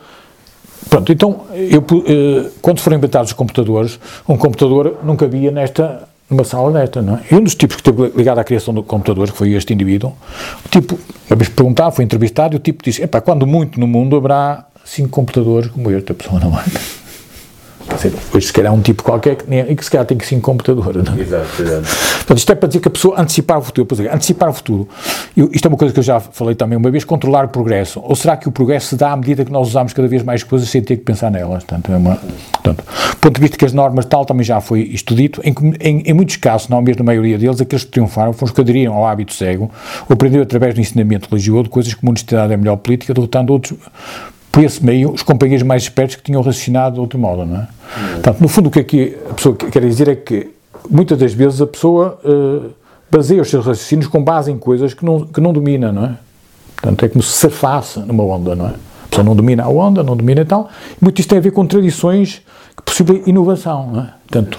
Pronto, então, eu, eh, quando foram inventados os computadores, um computador nunca havia nesta, numa sala desta, não é? E um dos tipos que esteve ligado à criação do computador, que foi este indivíduo, o tipo, uma vez perguntado, foi entrevistado, e o tipo disse, epá, quando muito no mundo haverá cinco computadores como este, a pessoa não anda. Dizer, hoje se calhar um tipo qualquer que, nem, que se calhar tem que ser computador. Não é? Exato, exato. Portanto, isto é para dizer que a pessoa antecipar o futuro. Dizer, antecipar o futuro. Eu, isto é uma coisa que eu já falei também uma vez, controlar o progresso. Ou será que o progresso se dá à medida que nós usamos cada vez mais coisas sem ter que pensar nelas? Portanto, é uma, portanto, do ponto de vista que as normas tal também já foi estudito, em, em, em muitos casos, não mesmo na maioria deles, aqueles que triunfaram foram os que aderiram ao hábito cego, ou aprenderam através do ensinamento religioso coisas como honestidade é melhor política, derrotando outros por esse meio, os companheiros mais espertos que tinham raciocinado de outro modo, não é? Uhum. Portanto, no fundo, o que aqui a pessoa quer dizer é que muitas das vezes a pessoa uh, baseia os seus raciocínios com base em coisas que não, que não domina, não é? Portanto, é como se surfasse numa onda, não é? A pessoa não domina a onda, não domina e tal. E muito isto tem a ver com tradições que possibilitam inovação, não é? Portanto,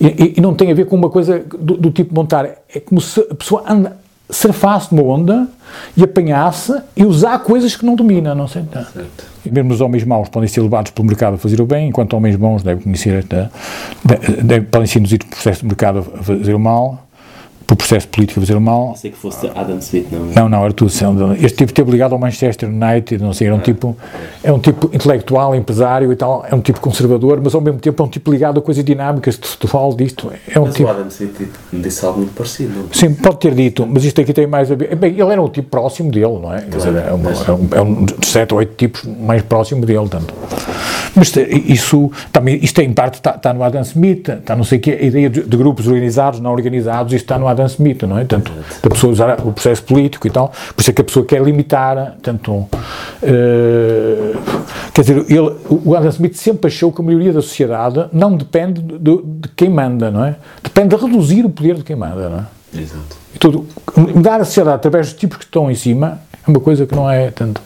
e, e, não tem a ver com uma coisa do, do tipo montar. É como se a pessoa anda, surfasse numa onda e apanhasse e usar coisas que não domina, não sei. Tá? E mesmo os homens maus podem ser levados pelo mercado a fazer o bem, enquanto homens bons devem conhecer, tá? devem, podem ser induzidos pelo processo de mercado a fazer o mal por processo político fazer mal. Não sei que fosse Adam Smith, não. Não, não, era tudo. Este tipo esteve ligado ao Manchester United, não sei, era um ah, tipo, é um tipo intelectual, empresário e tal, é um tipo conservador, mas ao mesmo tempo é um tipo ligado a coisas dinâmicas de futebol, disto. É um mas tipo, o Adam Smith disse algo muito parecido. Não? Sim, pode ter dito, mas isto aqui tem mais a ver. Bem, ele era um tipo próximo dele, não é? Quer dizer, é, uma, é, um, é um de sete ou oito tipos mais próximo dele, tanto. Mas isso também, isto em parte está, está no Adam Smith, está não sei o quê, a ideia de, de grupos organizados, não organizados, isto está no Adam Smith, não é? Tanto da pessoa usar o processo político e tal, por isso é que a pessoa quer limitar, tanto. Uh, quer dizer, ele, o Adam Smith sempre achou que a maioria da sociedade não depende de, de quem manda, não é? Depende de reduzir o poder de quem manda, não é? Exato. Tudo, mudar a sociedade através dos tipos que estão em cima é uma coisa que não é tanto.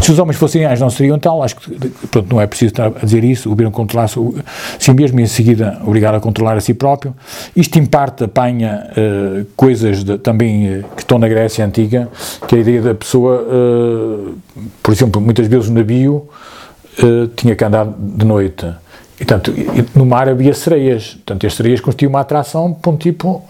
Se os homens fossem anjos não seriam tal, acho que pronto, não é preciso estar a dizer isso, o governo controlar-se si mesmo e em seguida obrigar a controlar a si próprio. Isto em parte apanha uh, coisas de, também uh, que estão na Grécia Antiga, que a ideia da pessoa, uh, por exemplo, muitas vezes o navio tinha que andar de noite. E, portanto, no mar havia sereias, portanto, as sereias constituíam uma atração para um tipo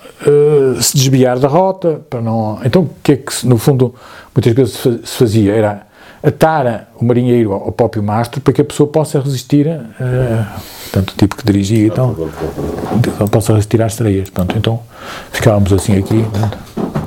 se desviar da rota, para não... Então, o que é que, no fundo, muitas vezes se fazia? Era atar o marinheiro ao próprio mastro para que a pessoa possa resistir, uh, o tipo que dirigia e tal, possa resistir às estreias. Pronto, então ficávamos assim aqui. Pronto.